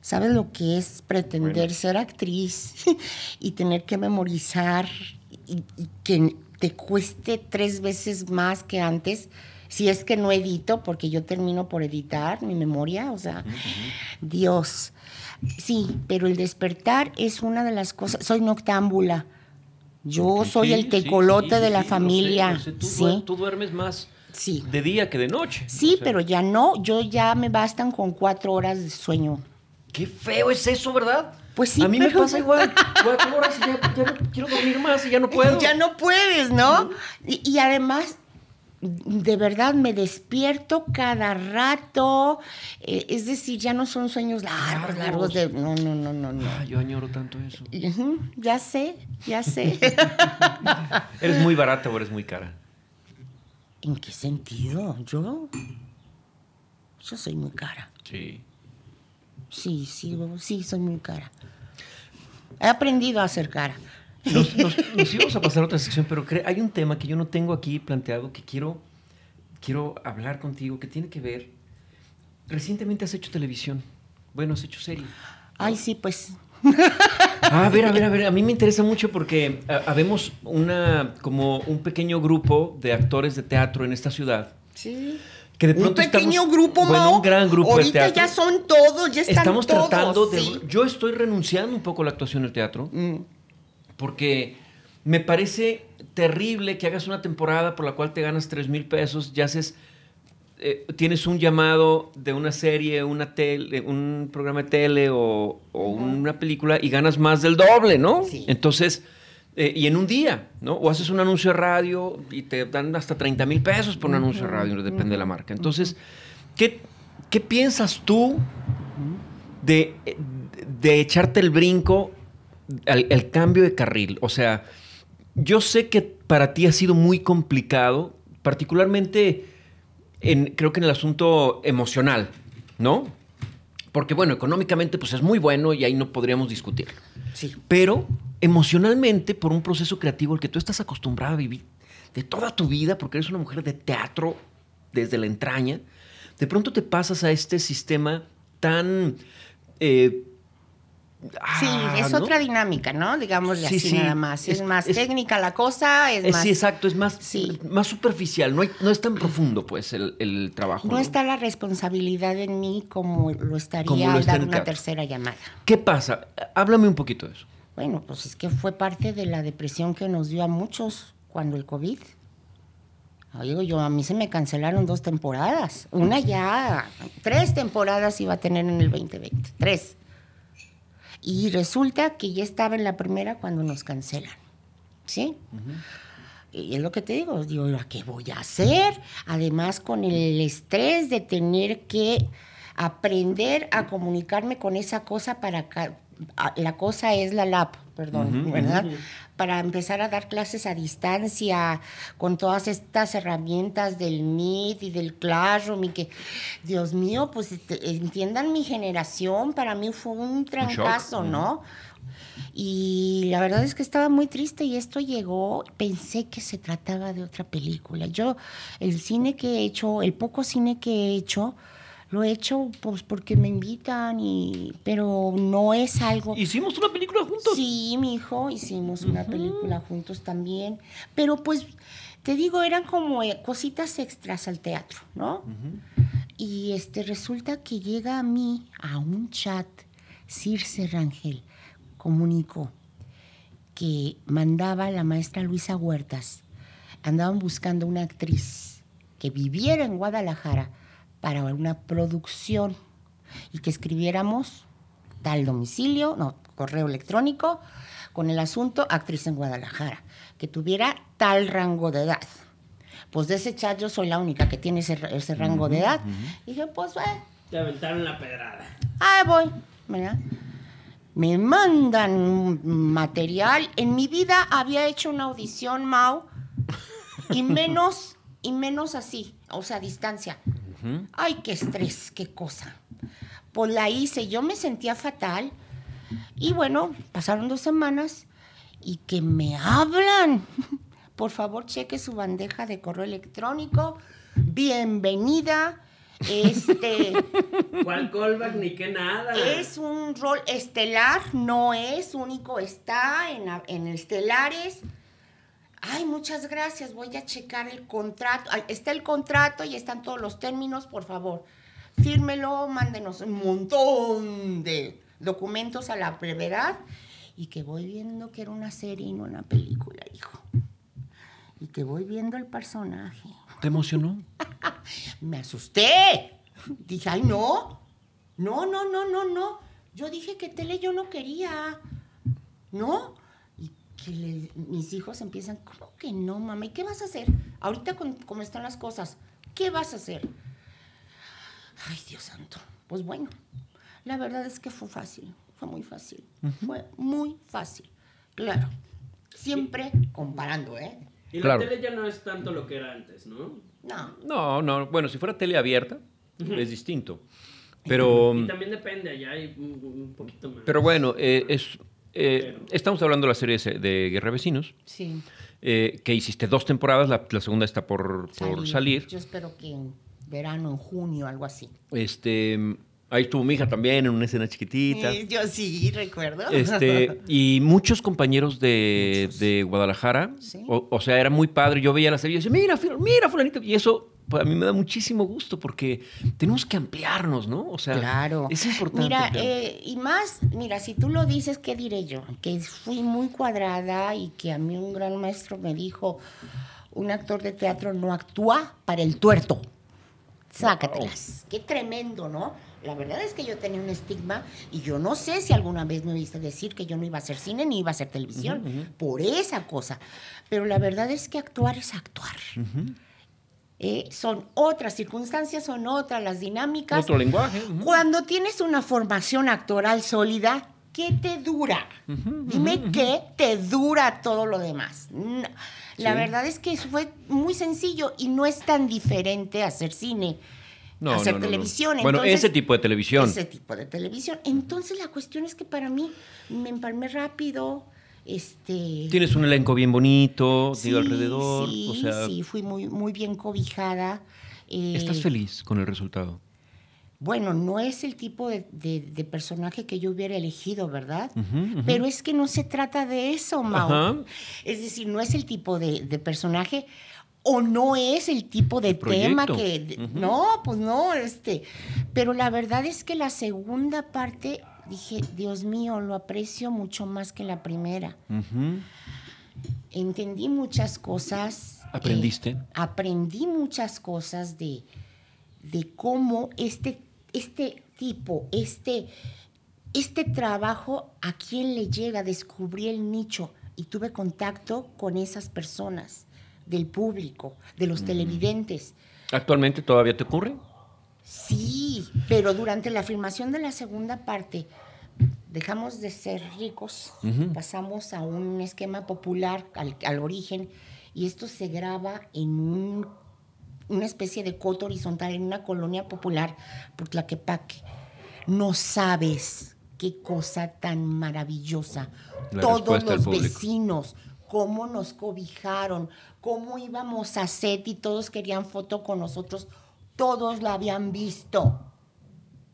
Speaker 3: ¿Sabes lo que es pretender
Speaker 2: Bueno.
Speaker 3: ser actriz y tener que memorizar y, y que te cueste tres veces más que antes? Si es que no edito, porque yo termino por editar mi memoria, o sea, Dios. Sí, pero el despertar es una de las cosas. Soy noctámbula. Yo soy
Speaker 2: sí,
Speaker 3: el tecolote
Speaker 2: sí,
Speaker 3: de la
Speaker 2: sé,
Speaker 3: familia.
Speaker 2: sé. Tú, duermes más
Speaker 3: Sí.
Speaker 2: de día que de noche.
Speaker 3: Sí, pero ya no. Yo ya me bastan con cuatro horas de sueño.
Speaker 2: Qué feo es eso, ¿verdad?
Speaker 3: Pues sí,
Speaker 2: A mí
Speaker 3: pero-
Speaker 2: me pasa igual. Cuatro horas y ya, ya no quiero dormir más y ya no puedo.
Speaker 3: Ya no puedes, ¿no? Y, y además, de verdad me despierto cada rato. eh, es decir, ya no son sueños largos, largos de. No, no, no, no, no.
Speaker 2: Ah, yo añoro tanto eso.
Speaker 3: Ya sé, ya sé.
Speaker 2: ¿Eres muy barata o eres muy cara?
Speaker 3: ¿En qué sentido? ¿Yo? Yo soy muy cara.
Speaker 2: Sí.
Speaker 3: Sí, sí, sí, soy muy cara. He aprendido a ser cara.
Speaker 2: Nos, nos- nos íbamos a pasar a otra sección, pero hay un tema que yo no tengo aquí planteado que quiero, quiero hablar contigo, que tiene que ver. Recientemente has hecho televisión. Bueno, has hecho serie.
Speaker 3: Ay, sí, pues.
Speaker 2: Ah, a ver, a ver, a ver. A mí me interesa mucho porque ah, habemos una, como un pequeño grupo de actores de teatro en esta ciudad.
Speaker 3: Sí.
Speaker 2: Que de
Speaker 3: Un
Speaker 2: pronto
Speaker 3: pequeño
Speaker 2: estamos-
Speaker 3: grupo,
Speaker 2: bueno,
Speaker 3: Mao.
Speaker 2: un gran grupo de
Speaker 3: Ahorita
Speaker 2: teatro.
Speaker 3: ya son todos, ya están
Speaker 2: Estamos
Speaker 3: todos.
Speaker 2: tratando de.
Speaker 3: sí.
Speaker 2: Yo estoy renunciando un poco a la actuación en el teatro
Speaker 3: Mm.
Speaker 2: Porque me parece terrible que hagas una temporada por la cual te ganas 3 mil pesos, ya haces. eh, tienes un llamado de una serie, una tele, un programa de tele o, o una película y ganas más del doble, ¿no?
Speaker 3: Sí.
Speaker 2: Entonces, eh, y en un día, ¿no? O haces un anuncio de radio y te dan hasta 30 mil pesos por un anuncio de radio, depende de la marca. Entonces, ¿qué, qué piensas tú de, de echarte el brinco al el cambio de carril? O sea, yo sé que para ti ha sido muy complicado, particularmente en, creo que en el asunto emocional, ¿no? Porque bueno, económicamente pues es muy bueno y ahí no podríamos discutir.
Speaker 3: Sí.
Speaker 2: Pero emocionalmente, por un proceso creativo al que tú estás acostumbrada a vivir de toda tu vida, porque eres una mujer de teatro desde la entraña, de pronto te pasas a este sistema tan... eh,
Speaker 3: Sí,
Speaker 2: ah,
Speaker 3: es
Speaker 2: ¿no?
Speaker 3: otra dinámica, ¿no? Digamos
Speaker 2: Sí,
Speaker 3: así
Speaker 2: sí.
Speaker 3: nada más. Es,
Speaker 2: Es-
Speaker 3: más
Speaker 2: es-
Speaker 3: técnica la cosa, es más.
Speaker 2: sí, exacto, es más,
Speaker 3: Sí.
Speaker 2: más superficial, no, hay- no es tan profundo pues el, el trabajo.
Speaker 3: No
Speaker 2: ¿no?
Speaker 3: está la responsabilidad en mí como lo estaría
Speaker 2: Como lo
Speaker 3: dar una tercera llamada.
Speaker 2: ¿Qué pasa? Háblame un poquito de eso.
Speaker 3: Bueno, pues es que fue parte de la depresión que nos dio a muchos cuando el COVID. Ah, Digo yo, a mí se me cancelaron dos temporadas. Una ya, tres temporadas iba a tener en el 2020, tres. Y resulta que ya estaba en la primera cuando nos cancelan. ¿Sí? Y es lo que te digo, digo, ¿a qué voy a hacer? Además, con el estrés de tener que aprender a comunicarme con esa cosa para... La cosa es la lab, perdón, ¿verdad? Para empezar a dar clases a distancia con todas estas herramientas del Meet y del Classroom y que, Dios mío, pues este, entiendan mi generación, para mí fue un trancazo, ¿no? Y la verdad es que estaba muy triste y esto llegó, pensé que se trataba de otra película. Yo, el cine que he hecho, el poco cine que he hecho, lo he hecho pues porque me invitan y pero no es algo
Speaker 2: Hicimos una película juntos.
Speaker 3: Sí, mi hijo, hicimos una película juntos también, pero pues te digo, eran como eh, cositas extras al teatro, ¿no? Y este resulta que llega a mí a un chat Circe Rangel comunicó que mandaba la maestra Luisa Huertas, andaban buscando una actriz que viviera en Guadalajara para una producción y que escribiéramos tal domicilio, no, correo electrónico, con el asunto actriz en Guadalajara, que tuviera tal rango de edad. Pues de ese chat yo soy la única que tiene ese, ese rango de edad. Y dije, pues bueno,
Speaker 5: Te aventaron la pedrada.
Speaker 3: ahí voy, ¿verdad? Me mandan material. En mi vida había hecho una audición, Mau, y menos, y menos así, o sea, a distancia. Ay, qué estrés, qué cosa. Pues la hice, yo me sentía fatal. Y bueno, pasaron dos semanas y que me hablan. Por favor, cheque su bandeja de correo electrónico. Bienvenida. Este.
Speaker 5: ¿Cuál callback ni qué nada?
Speaker 3: Es un rol estelar, no es único, está en, en estelares. Ay, muchas gracias, voy a checar el contrato. Está el contrato y están todos los términos, por favor. Fírmelo, mándenos un montón de documentos a la brevedad y que voy viendo que era una serie y no una película, hijo. Y que voy viendo el personaje
Speaker 2: ¿Te emocionó?
Speaker 3: me asusté. Dije, ay, no. No, no, no, no, no. Yo dije que tele yo no quería. ¿No? Y que le- mis hijos empiezan, ¿cómo que no, mamá? ¿Y qué vas a hacer? Ahorita con, como están las cosas, ¿qué vas a hacer? Ay, Dios santo. Pues bueno, la verdad es que fue fácil, fue muy fácil, fue muy fácil. Claro, siempre comparando, ¿eh?
Speaker 5: Y
Speaker 2: Claro.
Speaker 5: la tele ya no es tanto lo que era antes, ¿no?
Speaker 3: No,
Speaker 2: No, no, bueno, si fuera tele abierta, es distinto. Pero,
Speaker 5: Y también depende, allá hay un, un poquito más.
Speaker 2: pero bueno, eh, es, eh, estamos hablando de la serie de Guerra de Vecinos,
Speaker 3: sí.
Speaker 2: eh, que hiciste dos temporadas, la, la segunda está por por salir.
Speaker 3: Yo espero que en verano, en junio, algo así.
Speaker 2: Este, ahí estuvo mi hija también en una escena chiquitita.
Speaker 3: Eh, yo sí, recuerdo.
Speaker 2: Este, y muchos compañeros de, de Guadalajara,
Speaker 3: Sí.
Speaker 2: o, o sea, era muy padre. Yo veía la serie y decía, mira, mira, fulanito. Y eso pues, a mí me da muchísimo gusto porque tenemos que ampliarnos, ¿no? O sea,
Speaker 3: Claro.
Speaker 2: es importante.
Speaker 3: Mira, eh, y más, mira, si tú lo dices, ¿qué diré yo? Que fui muy cuadrada y que a mí un gran maestro me dijo, un actor de teatro no actúa para el tuerto. Sácatelas. Qué tremendo, ¿no? La verdad es que yo tenía un estigma y yo no sé si alguna vez me oíste decir que yo no iba a hacer cine ni iba a hacer televisión por esa cosa. Pero la verdad es que actuar es actuar. Eh, son otras circunstancias, son otras las dinámicas.
Speaker 2: Otro lenguaje.
Speaker 3: Cuando tienes una formación actoral sólida, ¿qué te dura? Dime qué te dura todo lo demás. No. La verdad es que fue muy sencillo y no es tan diferente hacer cine,
Speaker 2: No,
Speaker 3: hacer
Speaker 2: no.
Speaker 3: televisión.
Speaker 2: Bueno,
Speaker 3: Entonces,
Speaker 2: ese tipo de televisión.
Speaker 3: Ese tipo de televisión. Entonces la cuestión es que para mí me empalmé rápido. Este,
Speaker 2: Tienes un elenco bien bonito, digo, alrededor.
Speaker 3: Sí,
Speaker 2: o sea,
Speaker 3: sí, fui muy, muy bien cobijada. Eh,
Speaker 2: ¿estás feliz con el resultado?
Speaker 3: Bueno, no es el tipo de, de- de personaje que yo hubiera elegido, ¿verdad? Pero es que no se trata de eso, Mau.
Speaker 2: Ajá.
Speaker 3: Es decir, no es el tipo de, de personaje o no es el tipo de tema que... No, pues no, este... Pero la verdad es que la segunda parte, dije, Dios mío, lo aprecio mucho más que la primera. Entendí muchas cosas. eh,
Speaker 2: ¿Aprendiste?
Speaker 3: aprendí muchas cosas de, de cómo este, este tipo, este, este trabajo, a quién le llega, descubrí el nicho y tuve contacto con esas personas, del público, de
Speaker 2: Mm.
Speaker 3: los televidentes.
Speaker 2: ¿Actualmente todavía te ocurre?
Speaker 3: Sí, pero durante la filmación de la segunda parte dejamos de ser ricos, pasamos a un esquema popular, al, al origen, y esto se graba en un- una especie de coto horizontal en una colonia popular por Tlaquepaque. No sabes qué cosa tan maravillosa.
Speaker 2: La
Speaker 3: Todos los vecinos, cómo nos cobijaron, cómo íbamos a set y todos querían foto con nosotros, todos la habían visto.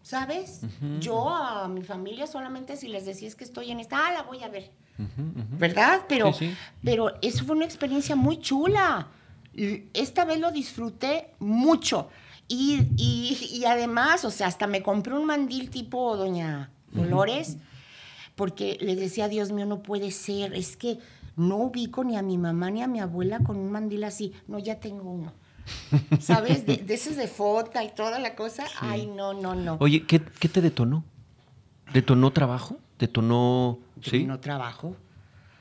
Speaker 3: ¿Sabes? Yo a mi familia solamente si les decía es que estoy en esta, ah, la voy a ver. ¿Verdad? Pero,
Speaker 2: Sí, sí.
Speaker 3: pero eso fue una experiencia muy chula. Esta vez lo disfruté mucho. Y, y- y además, o sea, hasta me compré un mandil tipo Doña Dolores, porque les decía, Dios mío, no puede ser, es que no ubico ni a mi mamá ni a mi abuela con un mandil así. No, ya tengo uno. ¿Sabes? De, de esos de fota y toda la cosa. Ay, no, no, no.
Speaker 2: Oye, ¿qué, qué te detonó? ¿Detonó trabajo? ¿Detonó...? ¿Sí?
Speaker 3: no trabajo,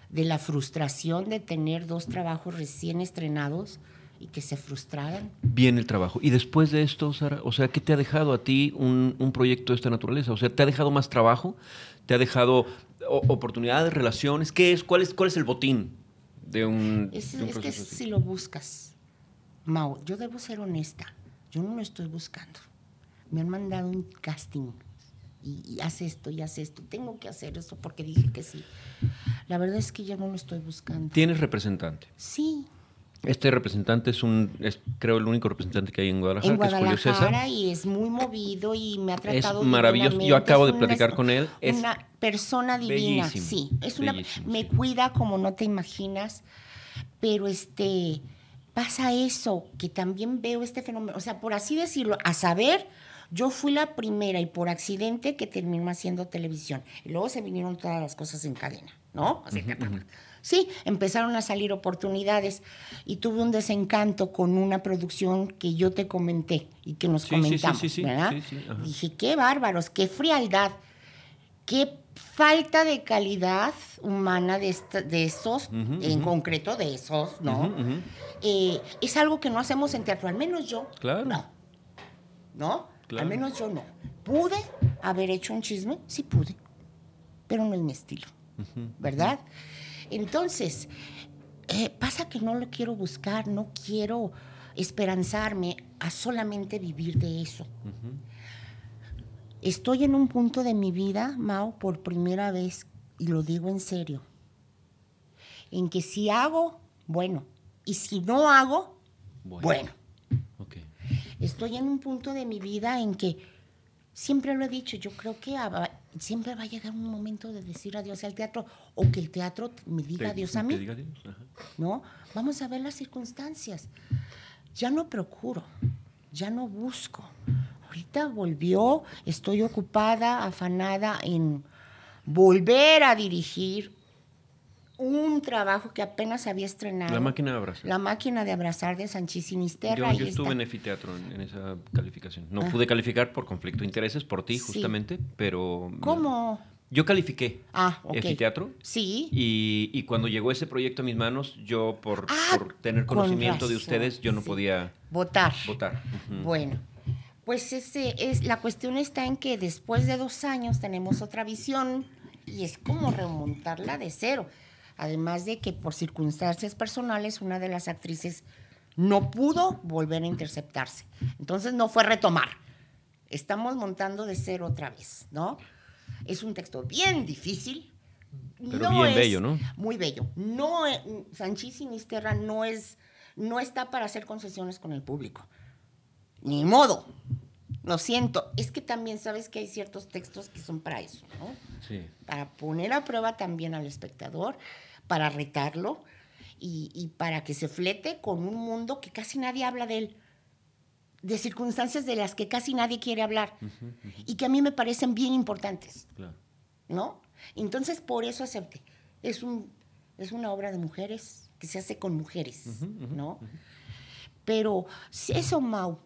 Speaker 3: de la frustración de tener dos trabajos recién estrenados y que se frustraran.
Speaker 2: Bien el trabajo. Y después de esto, Sara, o sea, ¿qué te ha dejado a ti un, un proyecto de esta naturaleza? O sea, ¿te ha dejado más trabajo? ¿Te ha dejado o- oportunidades, relaciones? ¿Qué es? ¿Cuál es, cuál es el botín de un,
Speaker 3: Es,
Speaker 2: de un
Speaker 3: es que
Speaker 2: así?
Speaker 3: si lo buscas, Mau, yo debo ser honesta, yo no lo estoy buscando. Me han mandado un casting y, y haz esto y haz esto. Tengo que hacer eso porque dije que sí. La verdad es que yo no lo estoy buscando.
Speaker 2: Tienes representante.
Speaker 3: Sí,
Speaker 2: Este representante es un, es, creo, el único representante que hay en Guadalajara,
Speaker 3: en
Speaker 2: que es Julio César.
Speaker 3: Y es muy movido y me ha tratado
Speaker 2: maravilloso. Yo acabo de
Speaker 3: Es una-
Speaker 2: platicar con él. Es
Speaker 3: una persona divina, sí. Es una, me
Speaker 2: sí.
Speaker 3: cuida como no te imaginas, pero este pasa eso, que también veo este fenómeno, o sea, por así decirlo, a saber, yo fui la primera y por accidente que terminó haciendo televisión. Y luego se vinieron todas las cosas en cadena, ¿no? Así que, Sí, empezaron a salir oportunidades y tuve un desencanto con una producción que yo te comenté y que nos
Speaker 2: Sí,
Speaker 3: comentamos,
Speaker 2: sí, sí,
Speaker 3: ¿verdad? Dije, qué bárbaros, qué frialdad, qué falta de calidad humana de, esta- de esos, en concreto de esos, ¿no? Eh, es algo que no hacemos en teatro, al menos yo.
Speaker 2: Claro.
Speaker 3: No. ¿No?
Speaker 2: Claro.
Speaker 3: Al menos yo no. ¿Pude haber hecho un chisme? Sí pude, pero no es mi estilo, ¿verdad? Entonces, eh, pasa que no lo quiero buscar, no quiero esperanzarme a solamente vivir de eso. Estoy en un punto de mi vida, Mao, por primera vez, y lo digo en serio, en que si hago, bueno, y si no hago, bueno.
Speaker 2: Ok.
Speaker 3: Estoy en un punto de mi vida en que siempre lo he dicho, yo creo que siempre va a llegar un momento de decir adiós al teatro o que el teatro me diga
Speaker 2: Te-
Speaker 3: adiós a mí.
Speaker 2: diga adiós.
Speaker 3: ¿no? Vamos a ver las circunstancias. Ya no procuro, ya no busco. Ahorita volvió, estoy ocupada, afanada en volver a dirigir un trabajo que apenas había estrenado.
Speaker 2: La máquina de abrazar.
Speaker 3: La máquina de abrazar de Sanchis Sinisterra.
Speaker 2: Yo, yo estuve en Efiteatro en, en esa calificación. No
Speaker 3: Ah.
Speaker 2: pude calificar por conflicto de intereses, por ti
Speaker 3: Sí.
Speaker 2: justamente, pero...
Speaker 3: ¿Cómo?
Speaker 2: Yo califiqué
Speaker 3: Ah, ok.
Speaker 2: Efiteatro
Speaker 3: Sí.
Speaker 2: y, y cuando llegó ese proyecto a mis manos, yo por,
Speaker 3: Ah,
Speaker 2: por tener
Speaker 3: con
Speaker 2: conocimiento de ustedes, yo no
Speaker 3: sí.
Speaker 2: podía
Speaker 3: Votar.
Speaker 2: votar.
Speaker 3: Bueno, pues ese es, la cuestión está en que después de dos años tenemos otra visión y es como remontarla de cero. Además de que por circunstancias personales una de las actrices no pudo volver a interceptarse. Entonces no fue retomar. Estamos montando de cero otra vez, ¿no? Es un texto bien difícil.
Speaker 2: Pero bien
Speaker 3: es-
Speaker 2: bello, ¿no?
Speaker 3: Muy bello. No, es- Sanchis Sinisterra no es, no está para hacer concesiones con el público. Ni modo. Lo siento. Es que también sabes que hay ciertos textos que son para eso, ¿no?
Speaker 2: Sí.
Speaker 3: Para poner a prueba también al espectador, para retarlo y, y para que se flete con un mundo que casi nadie habla de él. De circunstancias de las que casi nadie quiere hablar y que a mí me parecen bien importantes.
Speaker 2: Claro.
Speaker 3: ¿no? Entonces, por eso acepté. Es, un, es una obra de mujeres que se hace con mujeres, ¿no? Pero si eso, Mau,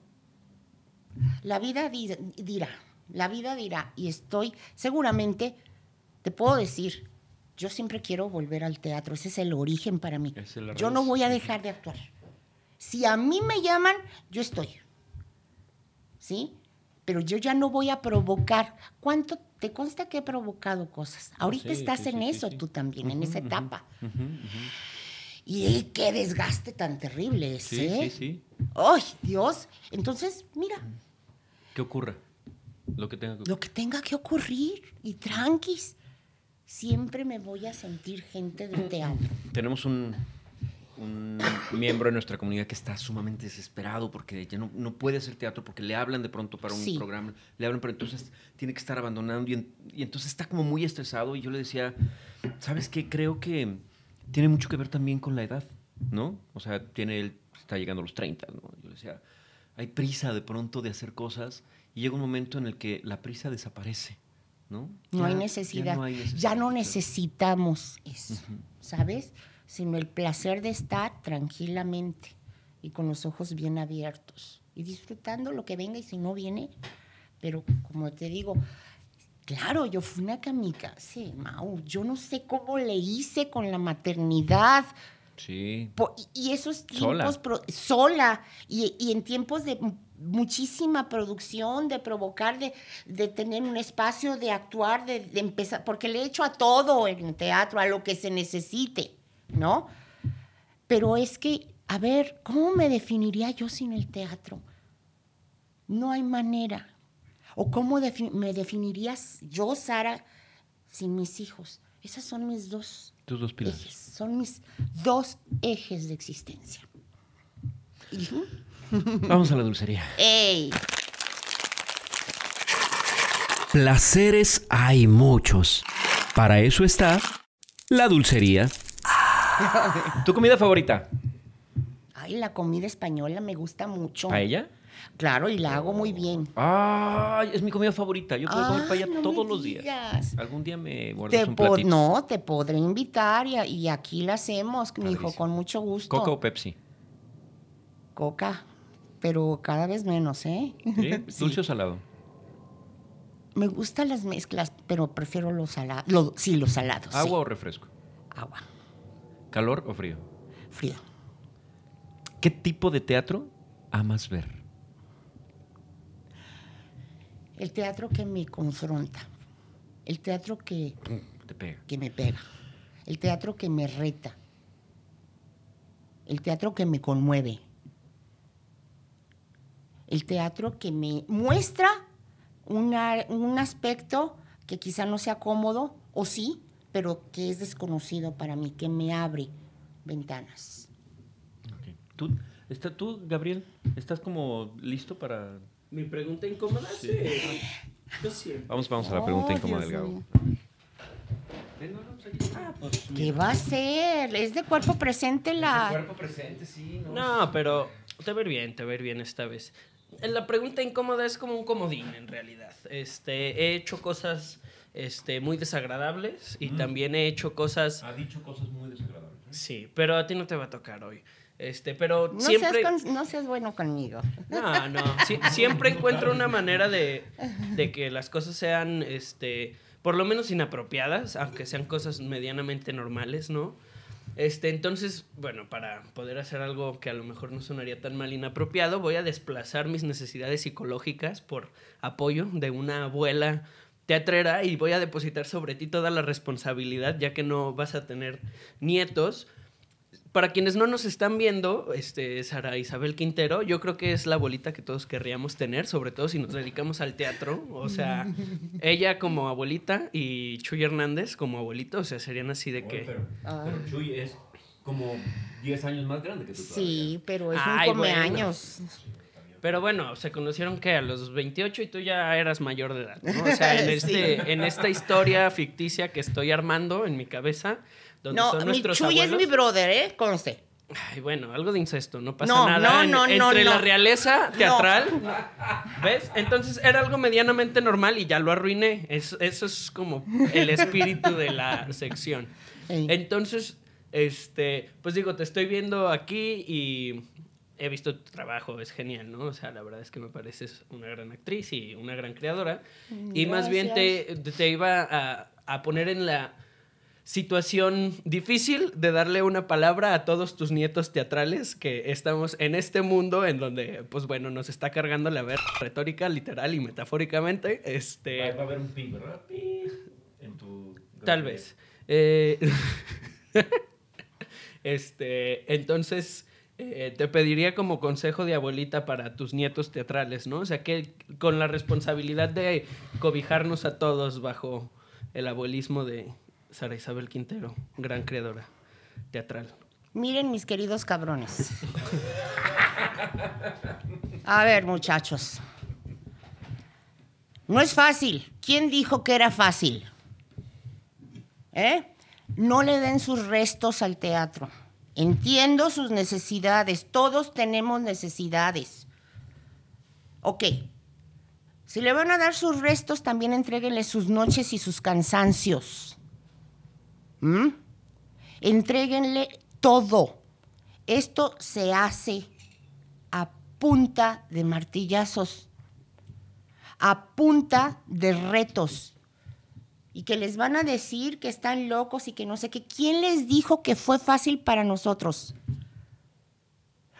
Speaker 3: la vida di- dirá, la vida dirá, y estoy, seguramente, te puedo decir, yo siempre quiero volver al teatro, ese es el origen para mí. Yo no voy a dejar de actuar. Si a mí me llaman, yo estoy. ¿sí? Pero yo ya no voy a provocar. ¿Cuánto te consta que he provocado cosas? Ahorita
Speaker 2: sí,
Speaker 3: estás
Speaker 2: sí,
Speaker 3: en
Speaker 2: sí,
Speaker 3: eso tú también, en esa etapa. Y qué desgaste tan terrible
Speaker 2: Sí,
Speaker 3: ese.
Speaker 2: sí, sí.
Speaker 3: ¡Ay, Dios! Entonces, mira,
Speaker 2: ¿Qué ocurra? Lo que tenga que
Speaker 3: lo que tenga que ocurrir y tranquis. Siempre me voy a sentir gente del teatro.
Speaker 2: Tenemos un, un miembro de nuestra comunidad que está sumamente desesperado porque ya no, no puede hacer teatro porque le hablan de pronto para un
Speaker 3: Sí.
Speaker 2: programa, le hablan, pero entonces tiene que estar abandonando y, en- y entonces está como muy estresado y yo le decía, ¿sabes qué? Creo que tiene mucho que ver también con la edad, ¿no? O sea, tiene él, está llegando a los 30, ¿no? Yo le decía, hay prisa de pronto de hacer cosas y llega un momento en el que la prisa desaparece, ¿no?
Speaker 3: No
Speaker 2: Ya-
Speaker 3: hay
Speaker 2: ya
Speaker 3: necesidad.
Speaker 2: no hay necesidad,
Speaker 3: Ya no necesitamos eso, ¿sabes? Sino el placer de estar tranquilamente y con los ojos bien abiertos y disfrutando lo que venga y si no viene. Pero como te digo, claro, yo fui una kamikaze, Mau. Yo no sé cómo le hice con la maternidad.
Speaker 2: Sí.
Speaker 3: Po- y- esos tiempos sola y, y en tiempos de mu- muchísima producción, de provocar, de, de tener un espacio, de actuar, de, de empezar, porque le he hecho a todo en teatro, a lo que se necesite, ¿no? Pero es que, a ver, ¿cómo me definiría yo sin el teatro? No hay manera. ¿O cómo me definirías yo, Sara, sin mis hijos? Esas son mis dos
Speaker 2: Tus dos pilares.
Speaker 3: ejes, son mis dos ejes de existencia.
Speaker 2: Vamos a la dulcería.
Speaker 3: ¡Ey!
Speaker 1: Placeres hay muchos. Para eso está la dulcería.
Speaker 2: ¿Tu comida favorita?
Speaker 3: Ay, la comida española me gusta mucho.
Speaker 2: ¿Paella?
Speaker 3: Claro, y la hago muy bien.
Speaker 2: Ay, es mi comida favorita. Yo puedo comer paella
Speaker 3: no
Speaker 2: todos los días. Algún día me guardas
Speaker 3: Te
Speaker 2: un platito.
Speaker 3: no, te podré invitar y, y aquí la hacemos, mi hijo, con mucho gusto.
Speaker 2: ¿Coca o Pepsi?
Speaker 3: Coca, pero cada vez menos, ¿eh?
Speaker 2: ¿Sí?
Speaker 3: Sí.
Speaker 2: ¿Dulce o salado?
Speaker 3: Me gustan las mezclas, pero prefiero los salados. sí, los salados.
Speaker 2: ¿Agua
Speaker 3: sí.
Speaker 2: o refresco?
Speaker 3: Agua.
Speaker 2: ¿Calor o frío?
Speaker 3: Frío.
Speaker 2: ¿Qué tipo de teatro amas ver?
Speaker 3: El teatro que me confronta. El teatro que,
Speaker 2: Te pega.
Speaker 3: que me pega. El teatro que me reta. El teatro que me conmueve. El teatro que me muestra una- un aspecto que quizá no sea cómodo, o sí, pero que es desconocido para mí, que me abre ventanas.
Speaker 2: ¿Tú, está, ¿Tú, Gabriel, estás como listo para...?
Speaker 5: Mi pregunta incómoda, sí. Yo siempre.
Speaker 2: Vamos, vamos a la pregunta
Speaker 3: Oh,
Speaker 2: incómoda
Speaker 3: Dios
Speaker 2: del Gabo.
Speaker 3: mío.
Speaker 5: Ah, pues,
Speaker 3: ¿Qué va a ser? Es de cuerpo presente la...
Speaker 2: presente, sí.
Speaker 5: No, pero te va a ir bien, te va a ir bien esta vez. La pregunta incómoda es como un comodín en realidad. Este, he hecho cosas este, muy desagradables y también he hecho cosas...
Speaker 2: Ha dicho cosas muy desagradables.
Speaker 5: Sí, pero a ti no te va a tocar hoy. Este, pero
Speaker 3: No,
Speaker 5: siempre...
Speaker 3: seas con- no seas bueno conmigo.
Speaker 5: No, no. siempre encuentro una manera de, de que las cosas sean, este, por lo menos inapropiadas, aunque sean cosas medianamente normales, ¿no? Este, entonces, bueno, para poder hacer algo que a lo mejor no sonaría tan mal inapropiado, voy a desplazar mis necesidades psicológicas por apoyo de una abuela teatrera y voy a depositar sobre ti toda la responsabilidad, ya que no vas a tener nietos. Para quienes no nos están viendo, este, Sara Isabel Quintero, yo creo que es la abuelita que todos querríamos tener, sobre todo si nos dedicamos al teatro. O sea, ella como abuelita y Chuy Hernández como abuelito, o sea, serían así de que...
Speaker 3: Ah.
Speaker 2: Chuy es como 10 años más grande que tú.
Speaker 3: Sí, pero es
Speaker 5: Ay,
Speaker 3: un
Speaker 5: bueno.
Speaker 3: comeaños.
Speaker 5: Pero bueno, se conocieron que a los 28 y tú ya eras mayor de edad, ¿no? O sea, en, este, en esta historia ficticia que estoy armando en mi cabeza, donde
Speaker 3: No,
Speaker 5: son
Speaker 3: mi
Speaker 5: nuestros
Speaker 3: Chuy es mi brother, ¿eh? Conste.
Speaker 5: Ay, bueno, algo de incesto, no pasa
Speaker 3: No,
Speaker 5: nada.
Speaker 3: no,
Speaker 5: En-
Speaker 3: no, no,
Speaker 5: Entre la realeza teatral, ¿ves? Entonces era algo medianamente normal y ya lo arruiné. Es- eso es como el espíritu de la sección. Entonces, este, pues digo, te estoy viendo aquí y he visto tu trabajo, es genial, ¿no? O sea, la verdad es que me pareces una gran actriz y una gran creadora. Y más bien te, te iba a, a poner en la situación difícil de darle una palabra a todos tus nietos teatrales que estamos en este mundo en donde, pues bueno, nos está cargando la ver retórica, literal y metafóricamente. Este,
Speaker 2: Va a haber un pi, ¿verdad? Pi en tu...
Speaker 5: Tal vez. Eh, este, entonces, eh, te pediría como consejo de abuelita para tus nietos teatrales, ¿no? O sea, que con la responsabilidad de cobijarnos a todos bajo el abuelismo de Sara Isabel Quintero, gran creadora teatral.
Speaker 3: Miren, mis queridos cabrones. A ver, muchachos. No es fácil. ¿Quién dijo que era fácil? ¿Eh? No le den sus restos al teatro. Entiendo sus necesidades. Todos tenemos necesidades. Ok. Si le van a dar sus restos, también entréguenle sus noches y sus cansancios. ¿Mm? Entréguenle todo. Esto se hace a punta de martillazos, a punta de retos. Y que les van a decir que están locos y que no sé qué. ¿Quién les dijo que fue fácil para nosotros?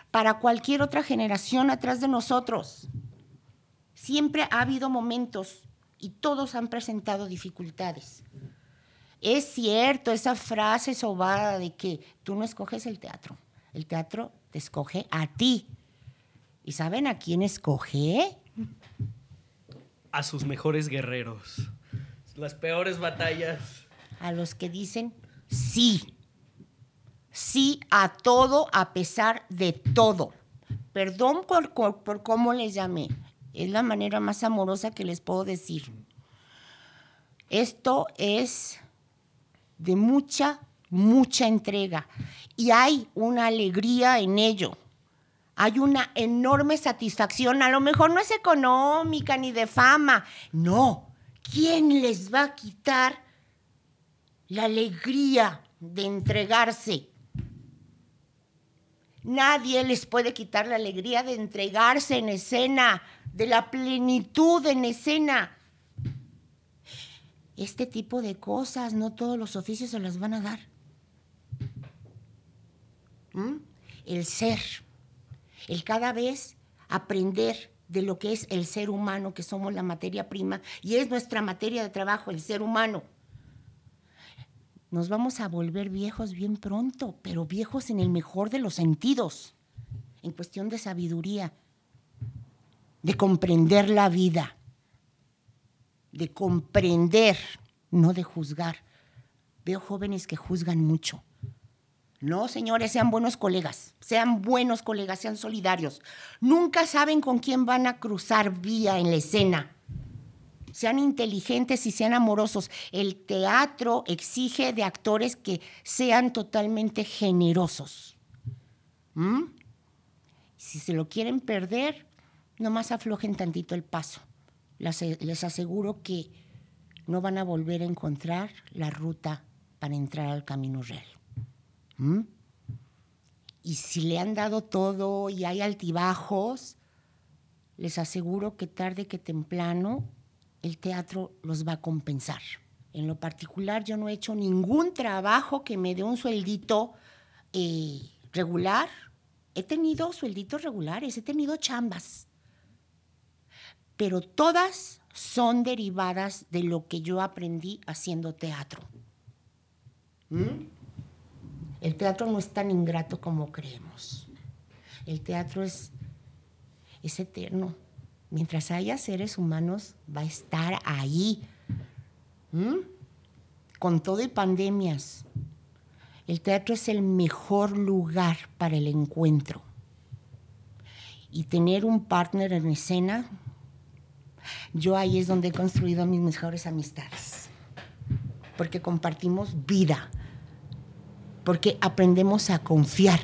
Speaker 3: Para cualquier otra generación atrás de nosotros. Siempre ha habido momentos y todos han presentado dificultades. Es cierto esa frase sobada de que tú no escoges el teatro, el teatro te escoge a ti. ¿Y saben a quién escoge?
Speaker 5: A sus mejores guerreros. Las peores batallas.
Speaker 3: A los que dicen sí. Sí a todo a pesar de todo. Perdón por, por, por cómo les llamé. Es la manera más amorosa que les puedo decir. Esto es de mucha, mucha entrega. Y hay una alegría en ello. Hay una enorme satisfacción. A lo mejor no es económica ni de fama. No. ¿Quién les va a quitar la alegría de entregarse? Nadie les puede quitar la alegría de entregarse en escena, de la plenitud en escena. Este tipo de cosas, no todos los oficios se las van a dar. ¿Mm? El ser, el cada vez aprender de lo que es el ser humano, que somos la materia prima, y es nuestra materia de trabajo, el ser humano. Nos vamos a volver viejos bien pronto, pero viejos en el mejor de los sentidos, en cuestión de sabiduría, de comprender la vida, de comprender, no de juzgar. Veo jóvenes que juzgan mucho. No, señores, sean buenos colegas, sean buenos colegas, sean solidarios. Nunca saben con quién van a cruzar vía en la escena. Sean inteligentes y sean amorosos. El teatro exige de actores que sean totalmente generosos. ¿Mm? Si se lo quieren perder, nomás aflojen tantito el paso. Las- les aseguro que no van a volver a encontrar la ruta para entrar al camino real. ¿Mm? Y si le han dado todo y hay altibajos, les aseguro que tarde que temprano el teatro los va a compensar. En lo particular, yo no he hecho ningún trabajo que me dé un sueldito eh, regular. He tenido suelditos regulares, he tenido chambas, pero todas son derivadas de lo que yo aprendí haciendo teatro. ¿Mm? El teatro no es tan ingrato como creemos. El teatro es, es eterno. Mientras haya seres humanos, va a estar ahí. ¿Mm? Con todo y pandemias. El teatro es el mejor lugar para el encuentro. Y tener un partner en escena, yo ahí es donde he construido mis mejores amistades. Porque compartimos vida porque aprendemos a confiar,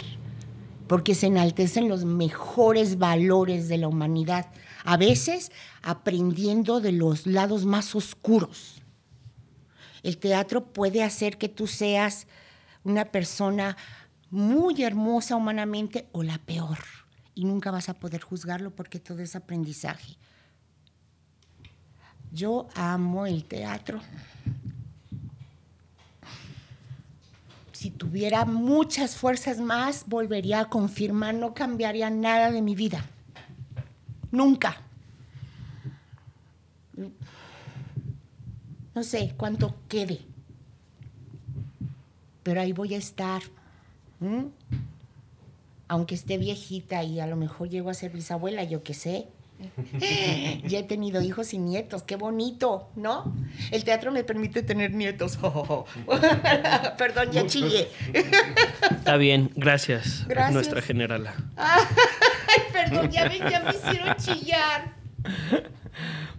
Speaker 3: porque se enaltecen los mejores valores de la humanidad, a veces aprendiendo de los lados más oscuros. El teatro puede hacer que tú seas una persona muy hermosa humanamente o la peor, y nunca vas a poder juzgarlo porque todo es aprendizaje. Yo amo el teatro. si tuviera muchas fuerzas más, volvería a confirmar, no cambiaría nada de mi vida. Nunca. No sé cuánto quede. Pero ahí voy a estar. Aunque esté viejita y a lo mejor llego a ser bisabuela, yo qué sé. ya he tenido hijos y nietos, qué bonito, ¿no? El teatro me permite tener nietos. Perdón, ya chillé.
Speaker 5: Está bien, gracias,
Speaker 3: Gracias.
Speaker 5: nuestra generala.
Speaker 3: Ay, perdón, ya ven, ya me hicieron chillar.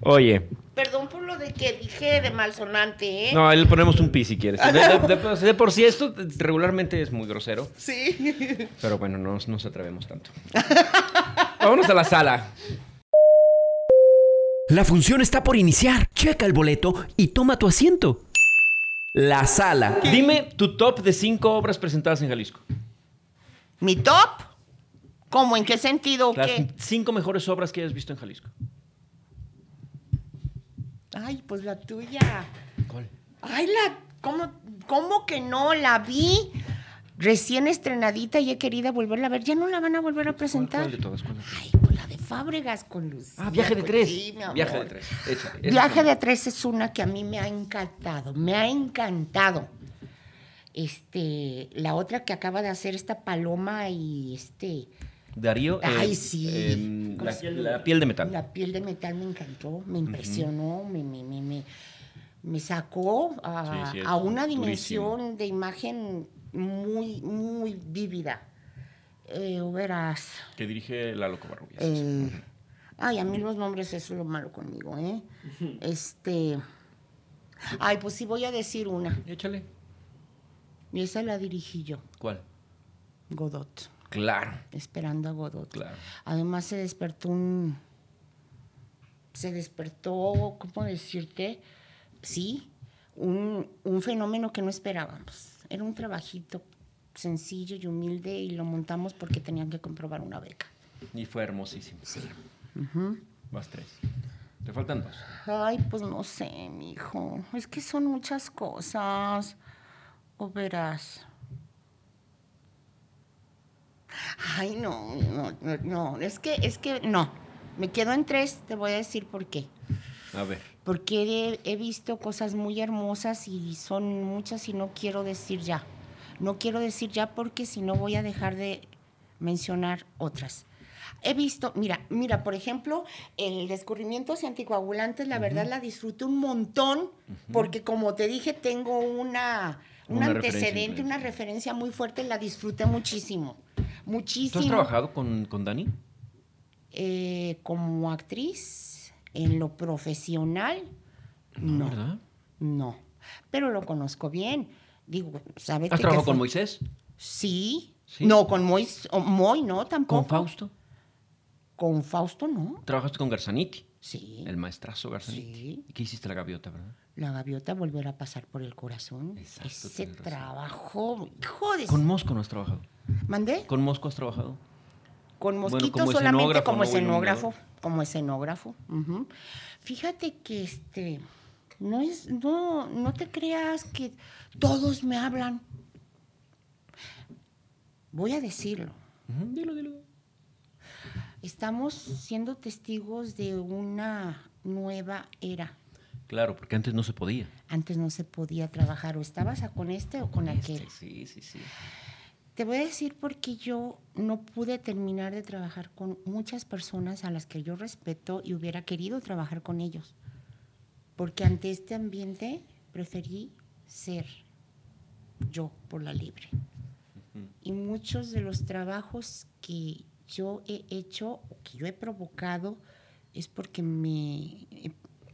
Speaker 2: Oye,
Speaker 3: Perdón por lo de que dije de malsonante, ¿eh?
Speaker 2: no, ahí le ponemos un pi si quieres. De, de- de- de por sí esto regularmente es muy grosero,
Speaker 3: Sí.
Speaker 2: pero bueno, no nos- no nos atrevemos tanto. Vámonos a la sala.
Speaker 1: La función está por iniciar. Checa el boleto y toma tu asiento. La sala.
Speaker 2: Dime tu top de cinco obras presentadas en Jalisco.
Speaker 3: ¿Mi top? ¿Cómo? ¿En qué sentido?
Speaker 2: Las
Speaker 3: ¿Qué?
Speaker 2: cinco mejores obras que hayas visto en Jalisco.
Speaker 3: Ay, pues la tuya.
Speaker 2: ¿Cuál?
Speaker 3: Ay, la. ¿Cómo, cómo que no? La vi recién estrenadita y he querido volverla a ver. Ya no la van a volver a presentar.
Speaker 2: ¿Cuál de todas? ¿Cuál de todas?
Speaker 3: Ay, Fábregas con Luz.
Speaker 2: Ah, Viaje de tres.
Speaker 3: Sí, mi amor.
Speaker 2: Viaje de tres. Échale.
Speaker 3: Viaje de tres es una que a mí me ha encantado, me ha encantado. Este, la otra que acaba de hacer esta paloma y este,
Speaker 2: Darío.
Speaker 3: Ay,
Speaker 2: eh,
Speaker 3: sí.
Speaker 2: em,
Speaker 3: ¿Cómo
Speaker 2: la, piel de metal.
Speaker 3: la piel de metal me encantó, me impresionó, me, me, me, me, me sacó a,
Speaker 2: Sí, sí, es
Speaker 3: a una
Speaker 2: durísimo.
Speaker 3: dimensión de imagen muy, muy vívida. Eh, verás.
Speaker 2: Que dirige Lalo Covarrubias.
Speaker 3: Eh, ay, a mí los nombres es lo malo conmigo, ¿eh? Este. Ay, pues sí voy a decir una.
Speaker 2: Échale.
Speaker 3: Y esa la dirigí yo,
Speaker 2: ¿Cuál?
Speaker 3: Godot,
Speaker 2: Claro,
Speaker 3: esperando a Godot.
Speaker 2: claro.
Speaker 3: Además se despertó un. Se despertó, ¿cómo decirte? Sí, un, un fenómeno que no esperábamos. Era un trabajito sencillo y humilde y lo montamos porque tenían que comprobar una beca.
Speaker 2: Y fue hermosísimo.
Speaker 3: Sí.
Speaker 2: Más tres. Te faltan dos.
Speaker 3: Ay, pues no sé, mijo. Es que son muchas cosas. O verás. Ay, no, no, no, no. Es que, es que no. Me quedo en tres, te voy a decir por qué.
Speaker 2: A ver.
Speaker 3: Porque he, he visto cosas muy hermosas y son muchas y no quiero decir ya. No quiero decir ya porque si no voy a dejar de mencionar otras. He visto, mira, mira, por ejemplo, el descubrimientos y anticoagulantes, la verdad la disfruté un montón, porque como te dije, tengo una, un
Speaker 2: Una referencia
Speaker 3: antecedente, una referencia muy fuerte, la disfruté muchísimo.
Speaker 2: ¿Tú
Speaker 3: Muchísimo.
Speaker 2: has trabajado con, con Dani?
Speaker 3: Eh, como actriz, en lo profesional, no.
Speaker 2: ¿Verdad?
Speaker 3: No, pero lo conozco bien. Digo, ¿sabes?
Speaker 2: ¿Has trabajado con Moisés?
Speaker 3: Sí.
Speaker 2: Sí.
Speaker 3: No, con Mois, Moy no, tampoco.
Speaker 2: ¿Con Fausto?
Speaker 3: Con Fausto no.
Speaker 2: ¿Trabajaste con Garzaniti?
Speaker 3: Sí.
Speaker 2: El maestrazo Garzaniti.
Speaker 3: Sí.
Speaker 2: ¿Y qué hiciste la gaviota, verdad?
Speaker 3: La gaviota volverá a pasar por el corazón.
Speaker 2: Exacto,
Speaker 3: Ese trabajo, hijo de...
Speaker 2: Con Mosco no has trabajado.
Speaker 3: ¿Mandé?
Speaker 2: ¿Con Mosco has trabajado?
Speaker 3: Con
Speaker 2: Bueno,
Speaker 3: mosquito
Speaker 2: como
Speaker 3: solamente
Speaker 2: escenógrafo,
Speaker 3: como escenógrafo, como escenógrafo. Fíjate que este no es no no te creas que todos me hablan. Voy a decirlo.
Speaker 2: Dilo, dilo.
Speaker 3: Estamos siendo testigos de una nueva era.
Speaker 2: Claro, porque antes no se podía.
Speaker 3: Antes no se podía trabajar o estabas con este o con aquel.
Speaker 2: Este, sí, sí, sí.
Speaker 3: Te voy a decir porque yo no pude terminar de trabajar con muchas personas a las que yo respeto y hubiera querido trabajar con ellos. Porque ante este ambiente preferí ser yo por la libre. Y muchos de los trabajos que yo he hecho o que yo he provocado es porque me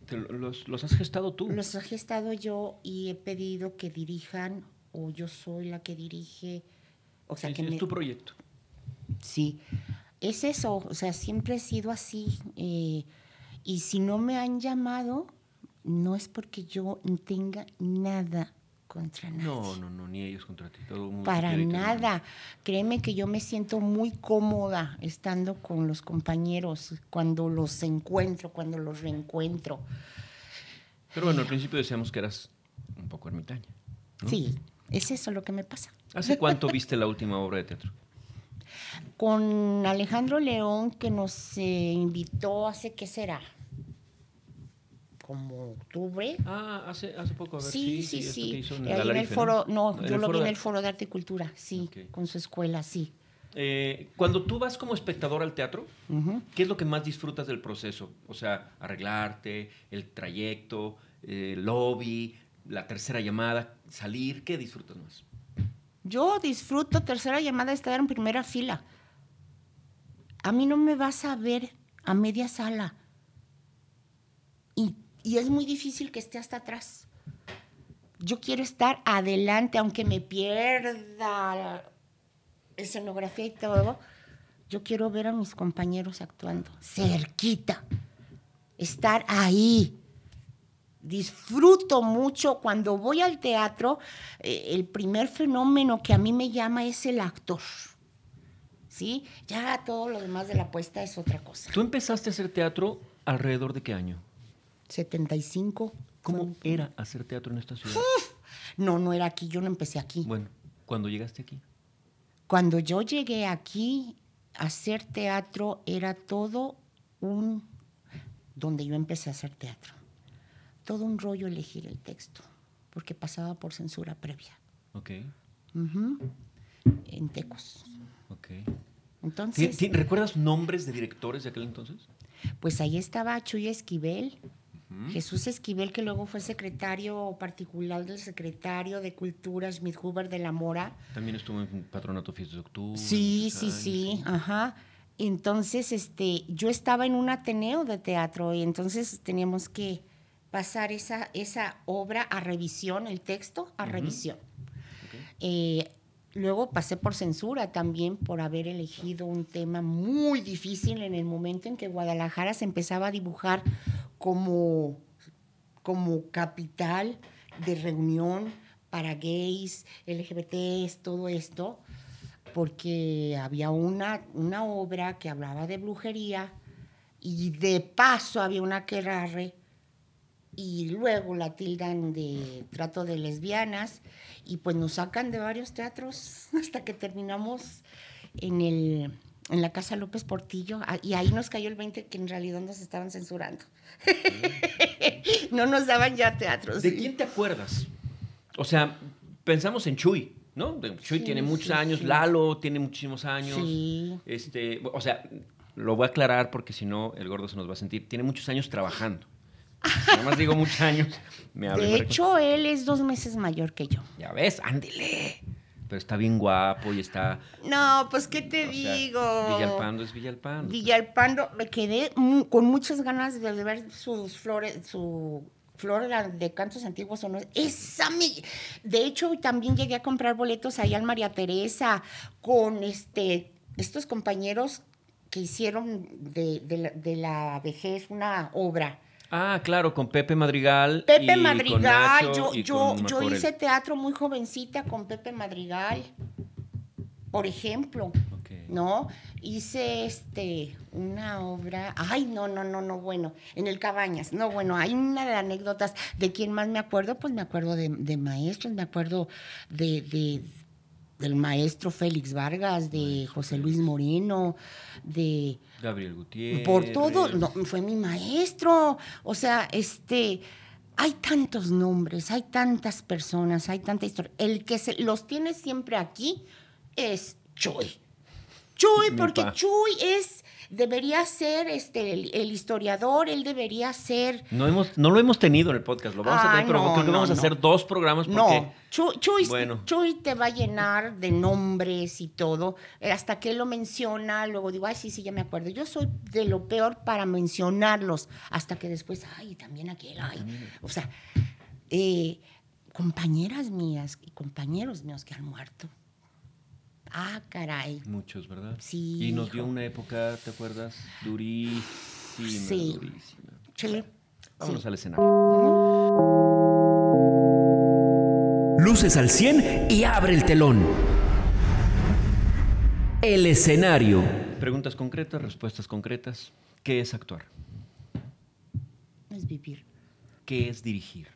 Speaker 2: Te los, los has gestado tú.
Speaker 3: los he gestado yo y he pedido que dirijan o yo soy la que dirige. O sea,
Speaker 2: Sí,
Speaker 3: que me,
Speaker 2: es tu proyecto.
Speaker 3: Sí, es eso, o sea, siempre he sido así. eh, y si no me han llamado, no es porque yo tenga nada contra nadie.
Speaker 2: No, no, no, ni ellos contra ti. Todo mundo
Speaker 3: Para nada. Créeme que yo me siento muy cómoda estando con los compañeros cuando los encuentro, cuando los reencuentro.
Speaker 2: Pero bueno, al principio decíamos que eras un poco ermitaña. ¿no?
Speaker 3: Sí, es eso lo que me pasa.
Speaker 2: ¿Hace cuánto viste la última obra de teatro?
Speaker 3: Con Alejandro León, que nos eh, invitó hace, ¿qué será? Como octubre.
Speaker 2: Ah, hace, hace poco, a ver.
Speaker 3: Sí, sí, sí.
Speaker 2: que hizo en
Speaker 3: Ahí en el foro, no,
Speaker 2: En
Speaker 3: yo lo vi en el foro de arte y cultura, sí, con su escuela, sí.
Speaker 2: Eh, cuando tú vas como espectador al teatro. ¿qué es lo que más disfrutas del proceso? O sea, arreglarte, el trayecto, eh, el lobby, la tercera llamada, salir, ¿qué disfrutas más?
Speaker 3: Yo disfruto tercera llamada estar en primera fila. A mí no me vas a ver a media sala. Y, es muy difícil que esté hasta atrás. Yo quiero estar adelante, aunque me pierda la escenografía y todo. Yo quiero ver a mis compañeros actuando, cerquita, estar ahí. Disfruto mucho cuando voy al teatro. eh, el primer fenómeno que a mí me llama es el actor. ¿Sí? Ya todo lo demás de la puesta es otra cosa.
Speaker 2: ¿Tú empezaste a hacer teatro alrededor de qué año?
Speaker 3: 75.
Speaker 2: ¿Cómo era hacer teatro en esta ciudad?
Speaker 3: No, no era aquí, yo no empecé aquí.
Speaker 2: Bueno, cuando llegaste aquí.
Speaker 3: Cuando yo llegué aquí hacer teatro era todo un... donde yo empecé a hacer teatro. Todo un rollo elegir el texto, porque pasaba por censura previa.
Speaker 2: Ok.
Speaker 3: En Tecos.
Speaker 2: ok.
Speaker 3: Entonces,
Speaker 2: ¿Ti- ti- ¿Recuerdas nombres de directores de aquel entonces?
Speaker 3: pues ahí estaba Chuy Esquivel, Jesús Esquivel, que luego fue secretario particular del secretario de Cultura, Smith Huber de la Mora.
Speaker 2: También estuvo en Patronato Fiestas de Octubre.
Speaker 3: Sí, sí,
Speaker 2: años,
Speaker 3: sí, ajá. Entonces, este, yo estaba en un ateneo de teatro y entonces teníamos que pasar esa, esa obra a revisión, el texto a revisión. Eh, luego pasé por censura también por haber elegido un tema muy difícil en el momento en que Guadalajara se empezaba a dibujar como, como capital de reunión para gays, LGBTs, todo esto, porque había una, una obra que hablaba de brujería y de paso había una querarre y luego la tildan de trato de lesbianas y pues nos sacan de varios teatros hasta que terminamos en el en la casa López Portillo ah, y ahí nos cayó el 20 que en realidad nos estaban censurando. no nos daban ya teatros.
Speaker 2: ¿De quién te acuerdas? O sea, pensamos en Chuy, ¿no? Chuy
Speaker 3: Sí,
Speaker 2: tiene muchos
Speaker 3: sí,
Speaker 2: años,
Speaker 3: sí.
Speaker 2: Lalo tiene muchísimos años.
Speaker 3: Sí.
Speaker 2: Este, o sea, lo voy a aclarar porque si no el gordo se nos va a sentir. Tiene muchos años trabajando. Nada más digo muchos años. Me
Speaker 3: De hecho, él es dos meses mayor que yo.
Speaker 2: Ya ves, ándele. Pero está bien guapo y está.
Speaker 3: No, pues, ¿qué te
Speaker 2: o sea,
Speaker 3: digo?
Speaker 2: Villalpando es Villalpando.
Speaker 3: Villalpando, me quedé con muchas ganas de ver sus flores, su flor de cantos antiguos o no. Esa me... De hecho, también llegué a comprar boletos allá en María Teresa con este, estos compañeros que hicieron de, de la, de la vejez una obra.
Speaker 2: Ah, claro, con Pepe Madrigal. y
Speaker 3: Pepe
Speaker 2: con
Speaker 3: Madrigal,
Speaker 2: Nacho
Speaker 3: yo,
Speaker 2: y
Speaker 3: yo,
Speaker 2: con
Speaker 3: yo hice teatro muy jovencita con Pepe Madrigal, por ejemplo. ¿no? Hice este una obra, ay, no, no, no, no, bueno, en el Cabañas, no, bueno, hay una de anécdotas de quién más me acuerdo, pues me acuerdo de, de maestros, me acuerdo de, de- del maestro Félix Vargas, de José Luis Moreno, de
Speaker 2: Gabriel Gutiérrez.
Speaker 3: por todo, no, fue mi maestro. O sea, este, hay tantos nombres, hay tantas personas, hay tanta historia. El que se, los tiene siempre aquí es Chuy. Chuy, porque. Chuy es, debería ser este, el, el historiador, él debería ser...
Speaker 2: No, hemos, no lo hemos tenido en el podcast, lo vamos a tener, pero creo que
Speaker 3: no,
Speaker 2: vamos a hacer dos programas porque
Speaker 3: No, Chuy, Chuy-
Speaker 2: Bueno.
Speaker 3: Chuy te va a llenar de nombres y todo. Eh, Hasta que él lo menciona, luego digo, ay, sí, sí, ya me acuerdo. Yo soy de lo peor para mencionarlos, hasta que después, ay, también aquel, ay. O sea, eh, compañeras mías y compañeros míos que han muerto. Ah, caray.
Speaker 2: muchos, ¿verdad?
Speaker 3: Sí,
Speaker 2: Y nos dio
Speaker 3: hijo.
Speaker 2: una época, ¿te acuerdas? Durísima,
Speaker 3: Sí.
Speaker 2: durísima.
Speaker 3: Sí.
Speaker 2: Vámonos
Speaker 3: sí.
Speaker 2: al escenario.
Speaker 1: Luces al 100 y abre el telón. El escenario.
Speaker 2: Preguntas concretas, respuestas concretas. ¿Qué es actuar?
Speaker 3: Es vivir,
Speaker 2: ¿Qué es dirigir?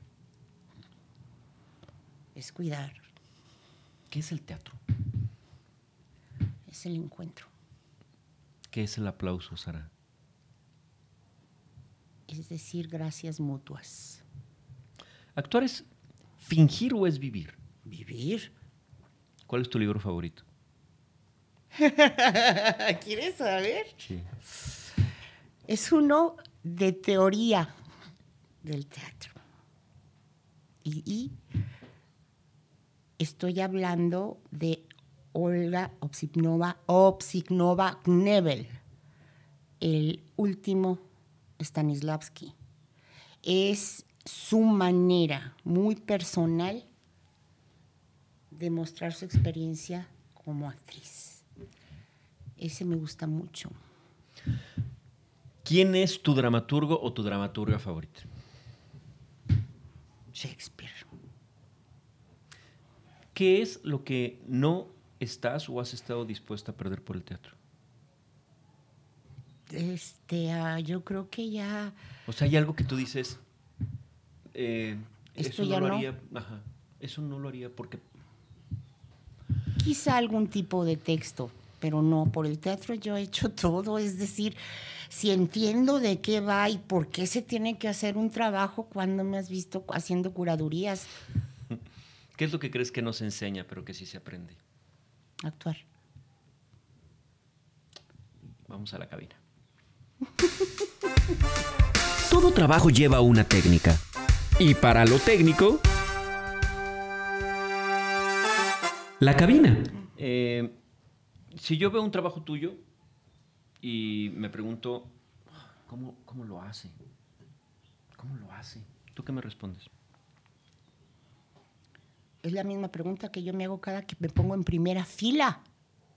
Speaker 3: es cuidar,
Speaker 2: ¿Qué es el teatro?
Speaker 3: Es el encuentro,
Speaker 2: ¿Qué es el aplauso, Sara?
Speaker 3: es decir, gracias mutuas.
Speaker 2: ¿Actuar es fingir o es vivir?
Speaker 3: Vivir.
Speaker 2: ¿Cuál es tu libro favorito?
Speaker 3: ¿Quieres saber?
Speaker 2: Sí.
Speaker 3: Es uno de teoría del teatro. Y, y estoy hablando de Olga Opsiknova, Opsiknova Knebel, el último Stanislavski. Es su manera muy personal de mostrar su experiencia como actriz. Ese me gusta mucho.
Speaker 2: ¿Quién es tu dramaturgo o tu dramaturga favorita?
Speaker 3: Shakespeare.
Speaker 2: ¿Qué es lo que no estás o has estado dispuesta a perder por el teatro?
Speaker 3: Este, ah, yo creo que ya
Speaker 2: O sea, hay algo que tú dices, eh,
Speaker 3: Esto
Speaker 2: eso
Speaker 3: ya
Speaker 2: no lo
Speaker 3: no.
Speaker 2: haría, ajá, eso no lo haría porque
Speaker 3: quizá algún tipo de texto, pero no, por el teatro yo he hecho todo, es decir, si entiendo de qué va y por qué se tiene que hacer un trabajo cuando me has visto haciendo curadurías,
Speaker 2: ¿qué es lo que crees que no se enseña pero que sí se aprende?
Speaker 3: Actuar.
Speaker 2: Vamos a la cabina.
Speaker 1: Todo trabajo lleva una técnica. Y para lo técnico, la cabina.
Speaker 2: Eh, si yo veo un trabajo tuyo y me pregunto, ¿cómo, cómo lo hace? ¿Cómo lo hace? ¿Tú qué me respondes?
Speaker 3: Es la misma pregunta que yo me hago cada que me pongo en primera fila.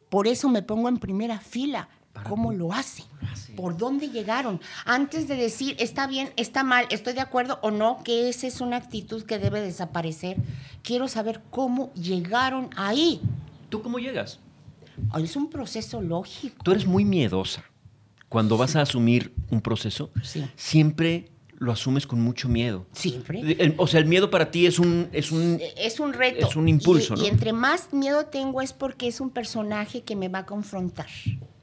Speaker 3: Por eso me pongo en primera fila. ¿Cómo lo hace?
Speaker 2: lo hace?
Speaker 3: ¿Por dónde llegaron? Antes de decir, está bien, está mal, estoy de acuerdo o no, que esa es una actitud que debe desaparecer, quiero saber cómo llegaron ahí.
Speaker 2: ¿Tú cómo llegas?
Speaker 3: Es un proceso lógico.
Speaker 2: Tú eres muy miedosa. cuando vas a asumir un proceso,
Speaker 3: Sí.
Speaker 2: siempre lo asumes con mucho miedo.
Speaker 3: Siempre.
Speaker 2: El- o sea, el miedo para ti es un, es un,
Speaker 3: Es un reto.
Speaker 2: Es un impulso,
Speaker 3: y,
Speaker 2: ¿no?
Speaker 3: y entre más miedo tengo es porque es un personaje que me va a confrontar.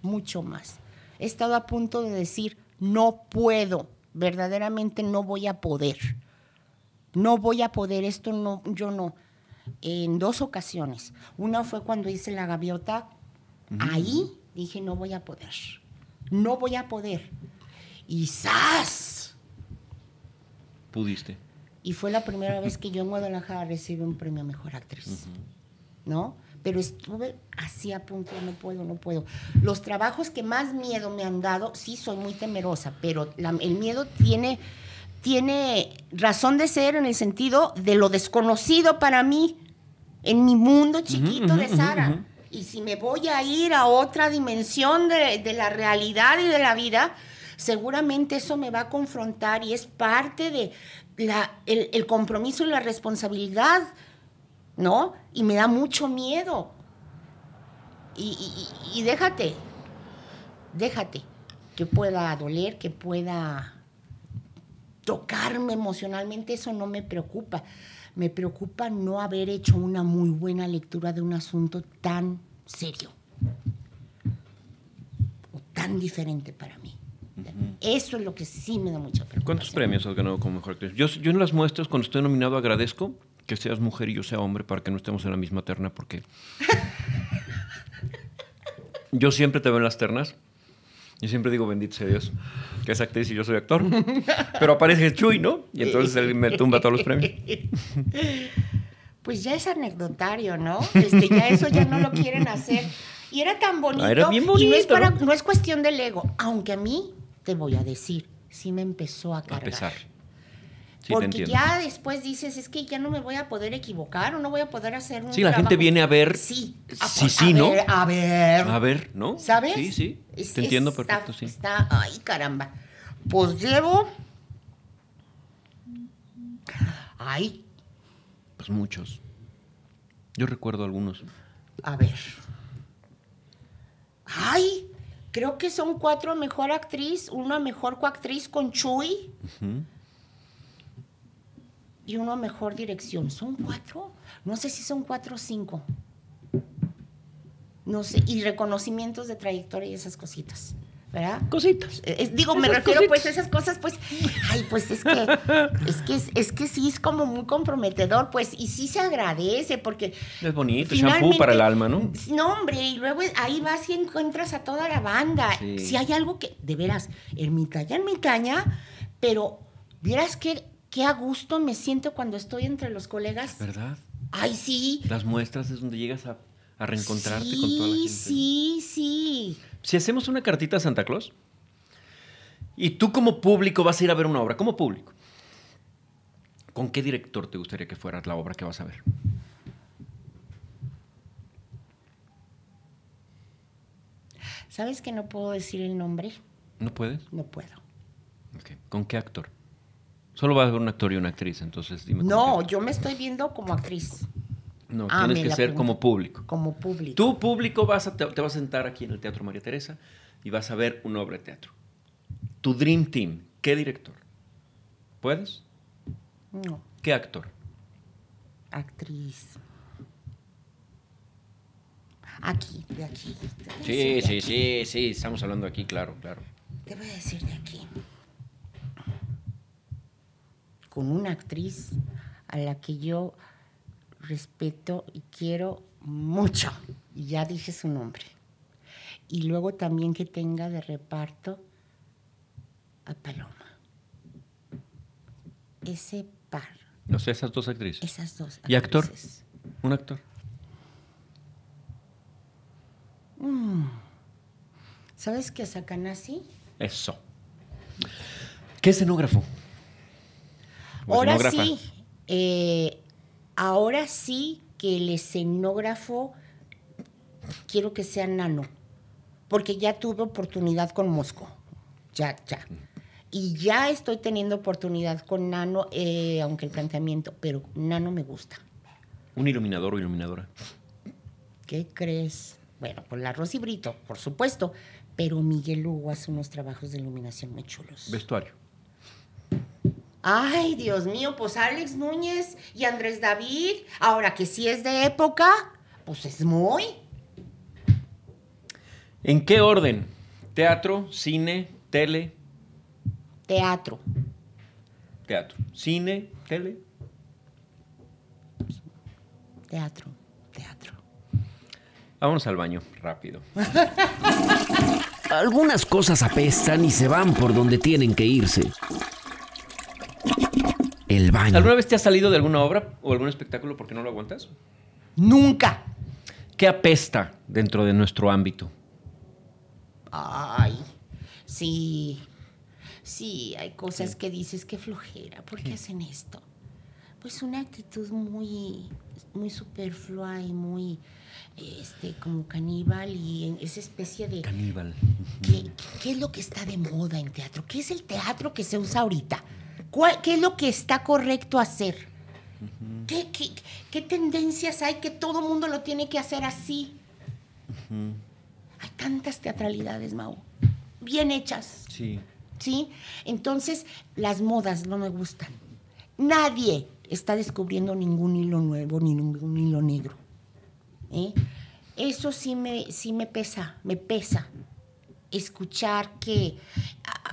Speaker 3: Mucho más. He estado a punto de decir, no puedo. Verdaderamente no voy a poder. No voy a poder. Esto no, yo no. En dos ocasiones. Una fue cuando hice la gaviota. Ahí dije, no voy a poder. No voy a poder. Y ¡zas!
Speaker 2: Pudiste.
Speaker 3: Y fue la primera vez que yo en Guadalajara recibí un premio a Mejor Actriz. ¿No? Pero estuve así a punto, no puedo, no puedo. Los trabajos que más miedo me han dado, sí soy muy temerosa, pero la- el miedo tiene, tiene razón de ser en el sentido de lo desconocido para mí, en mi mundo chiquito de Sara. Y si me voy a ir a otra dimensión de, de la realidad y de la vida, seguramente eso me va a confrontar y es parte de el, compromiso y la responsabilidad, ¿no? Y me da mucho miedo. Y déjate, déjate, que pueda doler, que pueda tocarme emocionalmente, eso no me preocupa. Me preocupa no haber hecho una muy buena lectura de un asunto tan serio o tan diferente para mí. Eso es lo que sí me da mucha preocupación.
Speaker 2: ¿Cuántos premios has ganado como mejor actriz? Yo, yo en las muestras, cuando estoy nominado, agradezco que seas mujer y yo sea hombre para que no estemos en la misma terna, porque yo siempre te veo en las ternas. Yo siempre digo, bendito sea Dios, que es actriz y yo soy actor. Pero aparece Chuy, ¿no? Y entonces él me tumba todos los premios.
Speaker 3: Pues ya es anecdotario, ¿no? Este, ya eso ya no lo quieren hacer. Y era tan bonito.
Speaker 2: Ah, era bien
Speaker 3: y no es,
Speaker 2: bonito,
Speaker 3: para-
Speaker 2: ¿no?
Speaker 3: no es cuestión del ego, aunque a mí, te voy a decir, sí me empezó a
Speaker 2: A
Speaker 3: cargar.
Speaker 2: pesar. Sí, te
Speaker 3: Porque ya después dices, es que ya no me voy a poder equivocar o no voy a poder hacer un
Speaker 2: Sí, la gente
Speaker 3: trabajo".
Speaker 2: viene a ver
Speaker 3: Sí.
Speaker 2: sí,
Speaker 3: a-
Speaker 2: sí,
Speaker 3: a
Speaker 2: ¿no?
Speaker 3: ver, a ver.
Speaker 2: A ver, ¿no?
Speaker 3: ¿Sabes?
Speaker 2: Sí, sí.
Speaker 3: Es-
Speaker 2: te entiendo
Speaker 3: está-
Speaker 2: perfecto, sí.
Speaker 3: Está, ay, caramba. Pues llevo. Ay,
Speaker 2: Pues muchos. Yo recuerdo algunos.
Speaker 3: a ver. Ay, creo que son cuatro mejor actriz, una mejor coactriz con Chuy y uno a mejor dirección. ¿Son cuatro? No sé si son cuatro o cinco. No sé, y reconocimientos de trayectoria y esas cositas, ¿verdad?
Speaker 2: Cositas.
Speaker 3: Eh, es- digo, me refiero
Speaker 2: cositas.
Speaker 3: pues a esas cosas, pues, ay, pues es que, es que, es que sí es como muy comprometedor, pues, y sí se agradece, porque
Speaker 2: Es bonito, shampoo para el alma, ¿no?
Speaker 3: No, hombre, y luego ahí vas y encuentras a toda la banda.
Speaker 2: Sí.
Speaker 3: Si hay algo que, de veras, ermitaña, ermitaña, pero vieras qué, qué a gusto me siento cuando estoy entre los colegas.
Speaker 2: ¿Verdad?
Speaker 3: Ay, sí.
Speaker 2: Las muestras es donde llegas a, a reencontrarte
Speaker 3: sí,
Speaker 2: con toda la gente.
Speaker 3: Sí, sí.
Speaker 2: Si hacemos una cartita a Santa Claus y tú como público vas a ir a ver una obra, como público, ¿con qué director te gustaría que fuera la obra que vas a ver?
Speaker 3: ¿Sabes que no puedo decir el nombre?
Speaker 2: ¿No puedes?
Speaker 3: No puedo.
Speaker 2: ¿Con qué actor? Solo va a haber un actor y una actriz, entonces dime.
Speaker 3: No, yo me estoy viendo como actriz,
Speaker 2: No,
Speaker 3: Ah,
Speaker 2: tienes que ser
Speaker 3: pregunta.
Speaker 2: como público.
Speaker 3: como público.
Speaker 2: Tú, público, vas a, te, te vas a sentar aquí en el Teatro María Teresa y vas a ver una obra de teatro. Tu Dream Team, ¿qué director? ¿Puedes?
Speaker 3: No,
Speaker 2: ¿Qué actor?
Speaker 3: actriz. Aquí, de aquí.
Speaker 2: Sí, sí, sí, sí, estamos hablando aquí, claro, claro.
Speaker 3: Te voy a decir de aquí. Con una actriz a la que yo respeto y quiero mucho. Y ya dije su nombre. Y luego también que tenga de reparto a Paloma. Ese par,
Speaker 2: No sé, esas dos actrices.
Speaker 3: esas dos.
Speaker 2: ¿Y actor? Un actor.
Speaker 3: ¿Sabes que Sakanasi?
Speaker 2: Eso. ¿Qué escenógrafo? ¿O
Speaker 3: Ahora
Speaker 2: escenógrafa?
Speaker 3: sí, eh, ahora sí que el escenógrafo quiero que sea nano, porque ya tuve oportunidad con Mosco, ya, ya. Y ya estoy teniendo oportunidad con nano, eh, aunque el planteamiento, pero nano me gusta.
Speaker 2: Un iluminador o iluminadora.
Speaker 3: ¿Qué crees? Bueno, con la Rosy Brito, por supuesto. Pero Miguel Lugo hace unos trabajos de iluminación muy chulos.
Speaker 2: Vestuario.
Speaker 3: Ay, Dios mío, pues Alex Núñez y Andrés David. Ahora que sí es de época, pues es muy.
Speaker 2: ¿En qué orden? Teatro, cine, tele,
Speaker 3: Teatro.
Speaker 2: teatro. Cine, tele.
Speaker 3: Teatro. Teatro.
Speaker 2: Vámonos al baño, rápido.
Speaker 1: Algunas cosas apestan y se van por donde tienen que irse. El baño.
Speaker 2: ¿Alguna vez te has salido de alguna obra o algún espectáculo porque no lo aguantas?
Speaker 3: Nunca.
Speaker 2: ¿Qué apesta dentro de nuestro ámbito?
Speaker 3: Ay, sí. Sí, hay cosas que dices que flojera. ¿Por qué hacen esto? Pues una actitud muy, muy superflua y muy, este, como caníbal y en esa especie de...
Speaker 2: Caníbal.
Speaker 3: ¿Qué, qué es lo que está de moda en teatro? ¿Qué es el teatro que se usa ahorita? ¿Cuál- ¿Qué es lo que está correcto hacer? ¿Qué, qué, qué tendencias hay que todo mundo lo tiene que hacer así? Hay tantas teatralidades, Mau. Bien hechas,
Speaker 2: Sí.
Speaker 3: ¿sí? Entonces, las modas no me gustan. Nadie está descubriendo ningún hilo nuevo ni ningún hilo negro. ¿eh? Eso sí me, sí me pesa, me pesa. Escuchar que,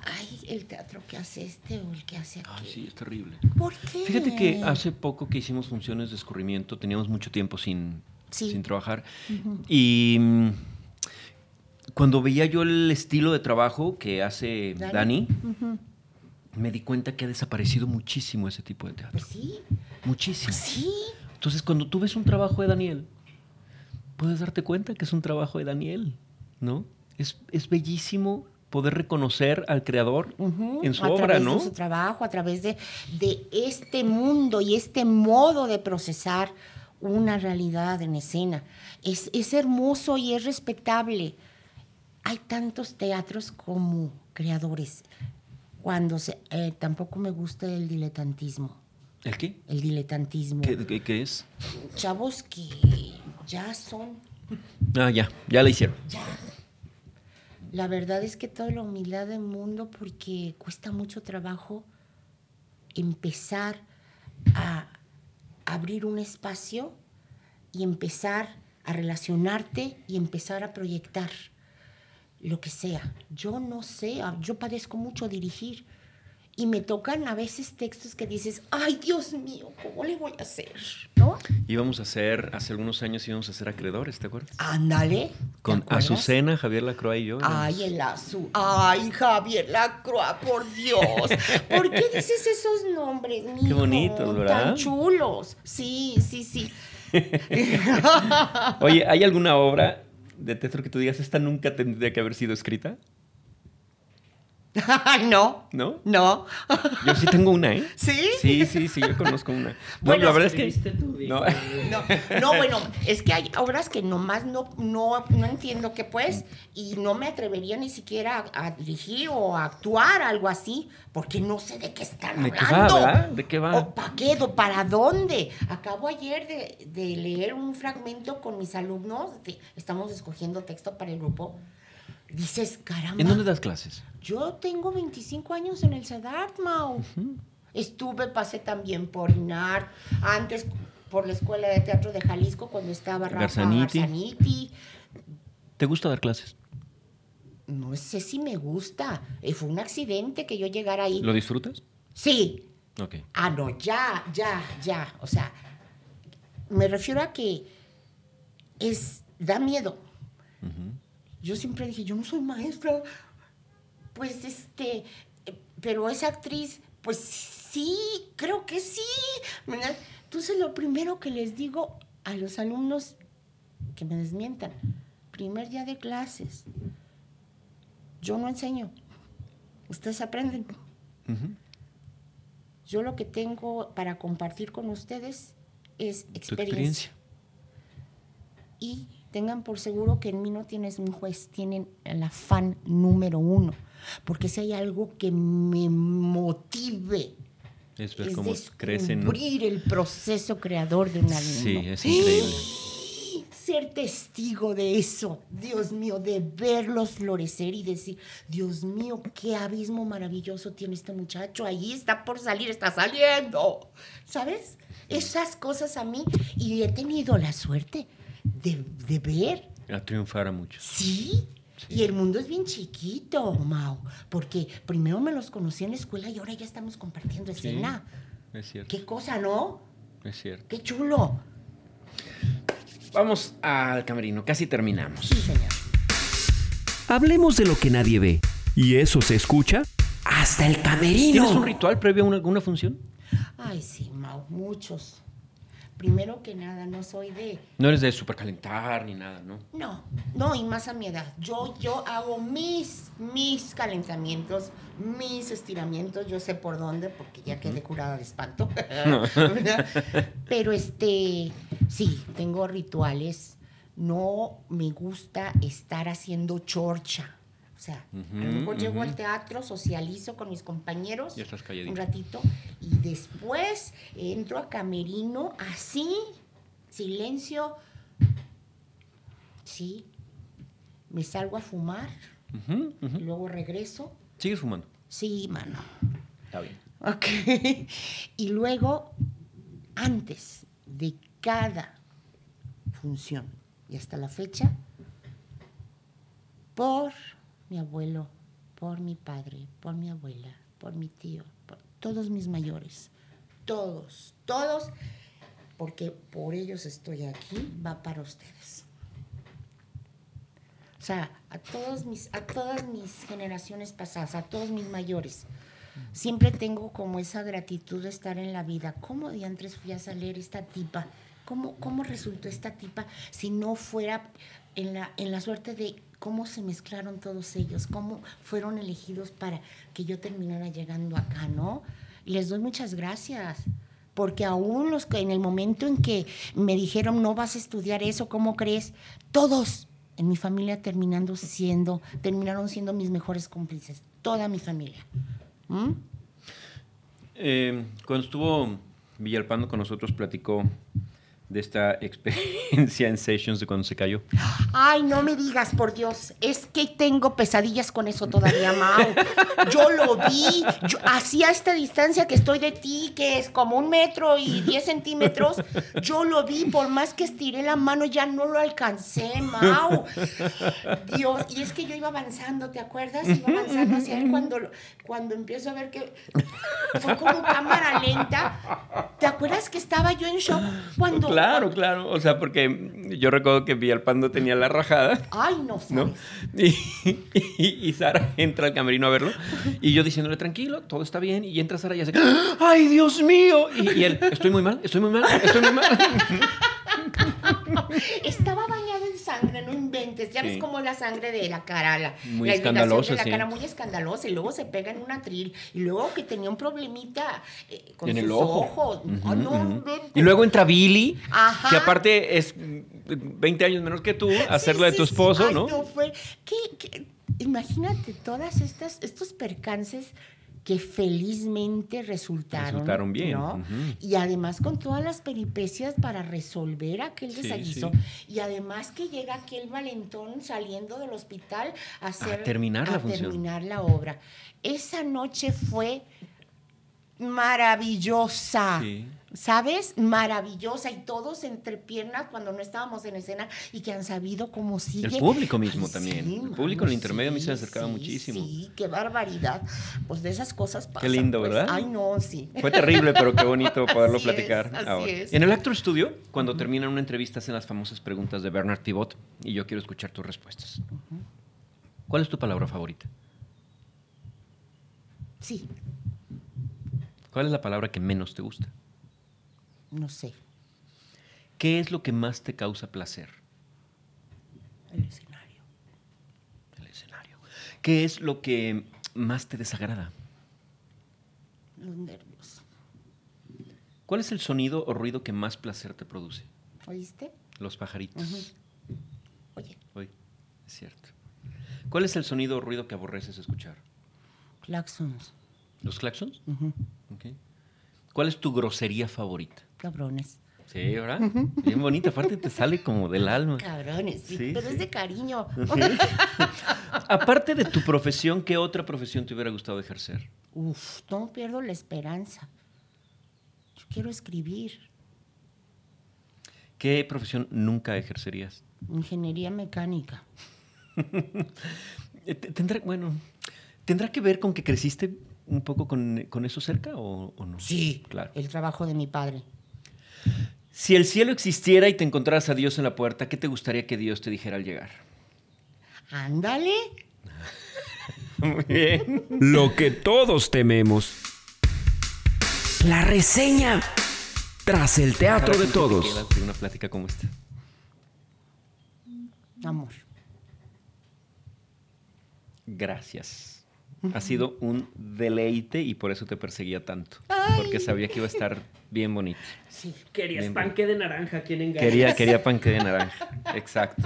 Speaker 3: ay, el teatro que hace este o el que hace aquel.
Speaker 2: Ay, sí, es terrible.
Speaker 3: ¿Por qué?
Speaker 2: Fíjate que hace poco que hicimos funciones de escurrimiento, teníamos mucho tiempo sin,
Speaker 3: Sí.
Speaker 2: sin trabajar. Y mm, cuando veía yo el estilo de trabajo que hace
Speaker 3: Dani.
Speaker 2: Dani, me di cuenta que ha desaparecido muchísimo ese tipo de teatro.
Speaker 3: Pues sí,
Speaker 2: Muchísimo.
Speaker 3: sí.
Speaker 2: Entonces, cuando tú ves un trabajo de Daniel, puedes darte cuenta que es un trabajo de Daniel, ¿no? Es, es bellísimo poder reconocer al creador en su
Speaker 3: a
Speaker 2: obra,
Speaker 3: través
Speaker 2: ¿no?
Speaker 3: de su trabajo, a través de, de este mundo y este modo de procesar una realidad en escena. Es, es hermoso y es respetable. Hay tantos teatros como creadores. Cuando se, eh, tampoco me gusta el diletantismo.
Speaker 2: ¿El qué?
Speaker 3: El diletantismo.
Speaker 2: ¿Qué, qué- qué es?
Speaker 3: Chavos que ya son
Speaker 2: Ah, ya, ya la hicieron.
Speaker 3: ya. La verdad es que toda la humildad del mundo porque cuesta mucho trabajo empezar a abrir un espacio y empezar a relacionarte y empezar a proyectar lo que sea. Yo no sé, ah, yo padezco mucho dirigir y me tocan a veces textos que dices, ay Dios mío, ¿cómo le voy a hacer? ¿No?
Speaker 2: Íbamos a hacer, hace algunos años íbamos a ser acreedores, ¿te acuerdas?
Speaker 3: Ándale. ¿te
Speaker 2: Con? Azucena, Javier Lacroix y yo.
Speaker 3: Ay, el azul. Ay, Javier Lacroix, por Dios. ¿Por qué dices esos nombres, mijo?
Speaker 2: bonitos, ¿verdad?
Speaker 3: Tan chulos. Sí, sí, sí.
Speaker 2: Oye, ¿hay alguna obra de teatro que tú digas, esta nunca tendría que haber sido escrita?
Speaker 3: No.
Speaker 2: ¿No?
Speaker 3: No.
Speaker 2: Yo sí tengo una, ¿eh?
Speaker 3: ¿Sí?
Speaker 2: Sí, sí, sí, yo conozco una. No,
Speaker 3: Bueno,
Speaker 2: la verdad es que...
Speaker 5: tú.
Speaker 2: No.
Speaker 3: No, no, bueno, es que hay obras que nomás no, no, no entiendo qué pues, y no me atrevería ni siquiera a, a dirigir o a actuar, algo así, porque no sé de qué están
Speaker 2: ¿De qué va,
Speaker 3: hablando.
Speaker 2: verdad? ¿De qué va?
Speaker 3: ¿O para qué? ¿O para dónde? Acabo ayer de, de leer un fragmento con mis alumnos, de- estamos escogiendo texto para el grupo. Dices, caramba.
Speaker 2: ¿En dónde das clases?
Speaker 3: Yo tengo 25 años en el CEDART, Mau. Estuve, pasé también por INAR, antes por la Escuela de Teatro de Jalisco cuando estaba Rafa
Speaker 2: Garzaniti.
Speaker 3: Garzaniti.
Speaker 2: ¿Te gusta dar clases?
Speaker 3: No sé si me gusta. Eh, Fue un accidente que yo llegara ahí.
Speaker 2: ¿Lo disfrutas?
Speaker 3: Sí.
Speaker 2: Ok.
Speaker 3: Ah, no, ya, ya, ya. O sea, me refiero a que es, da miedo. Yo siempre dije, yo no soy maestra. Pues este, pero esa actriz, pues sí, creo que sí. ¿verdad? Entonces lo primero que les digo a los alumnos que me desmientan, primer día de clases, yo no enseño, ustedes aprenden. Yo lo que tengo para compartir con ustedes es
Speaker 2: Tu
Speaker 3: experiencia.
Speaker 2: experiencia.
Speaker 3: Y tengan por seguro que en mí no tienes un juez, tienen el afán número uno. Porque si hay algo que me motive,
Speaker 2: Es ver
Speaker 3: es
Speaker 2: cómo crecen. ¿no?
Speaker 3: descubrir el proceso creador de un alumno.
Speaker 2: Sí, es increíble.
Speaker 3: ser testigo de eso, Dios mío, de verlos florecer y decir, Dios mío, qué abismo maravilloso tiene este muchacho, ahí está por salir, está saliendo, ¿sabes? Esas cosas a mí, y he tenido la suerte de, de ver,
Speaker 2: A triunfar a muchos.
Speaker 3: sí. Y el mundo es bien chiquito, Mau, porque primero me los conocí en la escuela y ahora ya estamos compartiendo
Speaker 2: Sí,
Speaker 3: escena.
Speaker 2: es cierto.
Speaker 3: Qué cosa, ¿no?
Speaker 2: Es cierto.
Speaker 3: Qué chulo.
Speaker 2: Vamos al camerino, casi terminamos.
Speaker 3: Sí, señor.
Speaker 1: Hablemos de lo que nadie ve. ¿Y eso se escucha? Hasta el camerino.
Speaker 2: ¿Tienes un ritual previo a una- alguna función?
Speaker 3: Ay, sí, Mau, muchos. Primero que nada, no soy de...
Speaker 2: No eres de supercalentar ni nada, ¿no?
Speaker 3: No, no, y más a mi edad. Yo, yo hago mis, mis calentamientos, mis estiramientos, yo sé por dónde, porque ya quedé curada de espanto. Pero este, sí, tengo rituales. No me gusta estar haciendo chorcha. O sea, a lo mejor llego al teatro, socializo con mis compañeros
Speaker 2: Ya estás calladita.
Speaker 3: un ratito y después entro a camerino así, silencio, sí, me salgo a fumar, y luego regreso,
Speaker 2: Sigues fumando.
Speaker 3: sí, mano,
Speaker 2: Está bien.
Speaker 3: ok, y luego, antes de cada función y hasta la fecha, por mi abuelo, por mi padre, por mi abuela, por mi tío, por todos mis mayores, todos, todos, porque por ellos estoy aquí, va para ustedes. O sea, a, todos mis, a todas mis generaciones pasadas, a todos mis mayores, siempre tengo como esa gratitud de estar en la vida. ¿Cómo diantres fui a salir esta tipa? ¿Cómo, cómo resultó esta tipa si no fuera en la, en la suerte de cómo se mezclaron todos ellos? ¿Cómo fueron elegidos para que yo terminara llegando acá, no? Les doy muchas gracias. Porque aún los que en el momento en que me dijeron no vas a estudiar eso, ¿cómo crees? Todos en mi familia terminando siendo, terminaron siendo mis mejores cómplices. Toda mi familia.
Speaker 2: Eh, cuando estuvo Villalpando con nosotros, platicó de esta experiencia en Sessions de cuando se cayó.
Speaker 3: Ay, no me digas, por Dios. Es que tengo pesadillas con eso todavía, Mau. Yo lo vi. Yo, así a esta distancia que estoy de ti, que es como un metro y diez centímetros, yo lo vi. Por más que estiré la mano, ya no lo alcancé, Mau. Dios, y es que yo iba avanzando, ¿te acuerdas? Iba avanzando hacia él cuando, cuando empiezo a ver que fue como cámara lenta. ¿Te acuerdas que estaba yo en shock cuando...
Speaker 2: Claro, claro. O sea, porque yo recuerdo que Villalpando tenía la rajada.
Speaker 3: Ay, no sabes.
Speaker 2: ¿no? Y, y- y Sara entra al camerino a verlo y yo diciéndole tranquilo, todo está bien y entra Sara y hace ¡ay, Dios mío! Y, y él, estoy muy mal, estoy muy mal, estoy muy mal.
Speaker 3: Estaba en sangre, no inventes. Ya
Speaker 2: Sí.
Speaker 3: ves cómo es la sangre de la cara, la,
Speaker 2: Muy
Speaker 3: la
Speaker 2: escandalosa,
Speaker 3: de la
Speaker 2: sí.
Speaker 3: cara muy escandalosa. Y luego se pega en un atril. Y luego que tenía un problemita eh, con
Speaker 2: en
Speaker 3: sus
Speaker 2: el ojo.
Speaker 3: ojos. Ah, no, inventes.
Speaker 2: Y luego entra Billy,
Speaker 3: Ajá.
Speaker 2: que aparte es mm, 20 años menor que tú, a
Speaker 3: Sí,
Speaker 2: hacerlo de tu esposo,
Speaker 3: Ay,
Speaker 2: ¿no?
Speaker 3: fue. ¿qué, qué? Imagínate todas estas, estos percances que felizmente resultaron.
Speaker 2: Resultaron bien,
Speaker 3: ¿no? Y además con todas las peripecias para resolver aquel
Speaker 2: Sí,
Speaker 3: desaguiso.
Speaker 2: sí.
Speaker 3: Y además que llega aquel valentón saliendo del hospital a, hacer,
Speaker 2: terminar la
Speaker 3: a terminar la obra. Esa noche fue maravillosa.
Speaker 2: Sí.
Speaker 3: ¿Sabes? Maravillosa. Y todos entre piernas cuando no estábamos en escena y que han sabido cómo sigue.
Speaker 2: El público mismo
Speaker 3: Ay,
Speaker 2: también.
Speaker 3: sí,
Speaker 2: El
Speaker 3: mano,
Speaker 2: público en el intermedio a mí se me
Speaker 3: sí,
Speaker 2: acercaba
Speaker 3: sí,
Speaker 2: muchísimo.
Speaker 3: Sí, qué barbaridad. Pues de esas cosas pasan.
Speaker 2: lindo,
Speaker 3: pues.
Speaker 2: ¿verdad?
Speaker 3: Ay, no, sí.
Speaker 2: Fue terrible, pero qué bonito poderlo
Speaker 3: Así
Speaker 2: platicar ahora.
Speaker 3: es.
Speaker 2: En el Actor Studio, cuando terminan una entrevista, hacen las famosas preguntas de Bernard Thibot y yo quiero escuchar tus respuestas. ¿Cuál es tu palabra favorita?
Speaker 3: Sí,
Speaker 2: ¿Cuál es la palabra que menos te gusta?
Speaker 3: No sé.
Speaker 2: ¿Qué es lo que más te causa placer?
Speaker 3: El escenario.
Speaker 2: El escenario. ¿Qué es lo que más te desagrada?
Speaker 3: Los nervios.
Speaker 2: ¿Cuál es el sonido o ruido que más placer te produce?
Speaker 3: ¿Oíste?
Speaker 2: Los pajaritos.
Speaker 3: Oye,
Speaker 2: Oye, es cierto. ¿Cuál es el sonido o ruido que aborreces escuchar?
Speaker 3: claxons.
Speaker 2: ¿Los claxons? ¿Cuál es tu grosería favorita?
Speaker 3: Cabrones.
Speaker 2: Sí, ¿verdad? Bien bonita. Aparte te sale como del alma.
Speaker 3: Cabrones, sí,
Speaker 2: Sí,
Speaker 3: pero
Speaker 2: sí.
Speaker 3: es de cariño.
Speaker 2: Aparte de tu profesión, ¿qué otra profesión te hubiera gustado ejercer?
Speaker 3: Uf, no pierdo la esperanza. Yo quiero escribir.
Speaker 2: ¿Qué profesión nunca ejercerías?
Speaker 3: Ingeniería mecánica.
Speaker 2: Eh, te- ¿Tendrá, bueno, ¿tendrá que ver con que creciste un poco con, con eso cerca o, o no?
Speaker 3: Sí,
Speaker 2: Claro.
Speaker 3: el trabajo de mi padre.
Speaker 2: Si el cielo existiera y te encontraras a Dios en la puerta, ¿qué te gustaría que Dios te dijera al llegar?
Speaker 3: Ándale.
Speaker 2: Muy bien.
Speaker 1: Lo que todos tememos. La reseña. Tras el teatro de todos.
Speaker 2: de una plática como esta.
Speaker 3: Amor.
Speaker 2: Gracias. Ha sido un deleite y por eso te perseguía tanto. Porque sabía que iba a estar bien bonito.
Speaker 3: Sí.
Speaker 5: Querías
Speaker 2: Bien,
Speaker 5: panque de naranja, ¿quién engaña?
Speaker 2: Quería, quería panque de naranja. Exacto.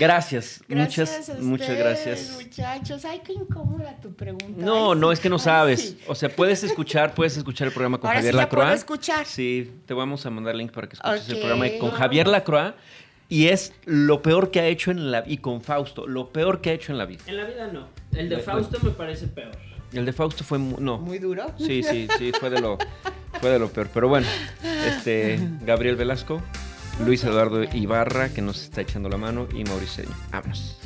Speaker 2: Gracias. muchas,
Speaker 3: a
Speaker 2: muchas
Speaker 3: ustedes,
Speaker 2: gracias.
Speaker 3: Muchachos, ay, qué incómoda tu pregunta.
Speaker 2: No,
Speaker 3: Ay,
Speaker 2: no
Speaker 3: sí.
Speaker 2: es que no
Speaker 3: Ay,
Speaker 2: sabes.
Speaker 3: sí.
Speaker 2: O sea, puedes escuchar, puedes escuchar el programa con
Speaker 3: Ahora
Speaker 2: Javier
Speaker 3: sí
Speaker 2: Lacroix.
Speaker 3: puedo escuchar.
Speaker 2: Sí, te vamos a mandar link para que escuches el programa con Javier Lacroix. Y es lo peor que ha hecho en la y con Fausto, lo peor que ha hecho en la vida.
Speaker 5: En la vida no. El de Fausto me parece peor.
Speaker 2: El de Fausto fue mu- no.
Speaker 3: Muy duro.
Speaker 2: Sí, sí, sí, fue de lo fue de lo peor, pero bueno, este Gabriel Velasco, Luis Eduardo Ibarra que nos está echando la mano y Mauricio. Vámonos.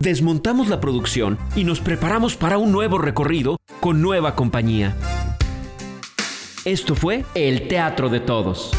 Speaker 1: Desmontamos la producción y nos preparamos para un nuevo recorrido con nueva compañía. Esto fue El Teatro de Todos.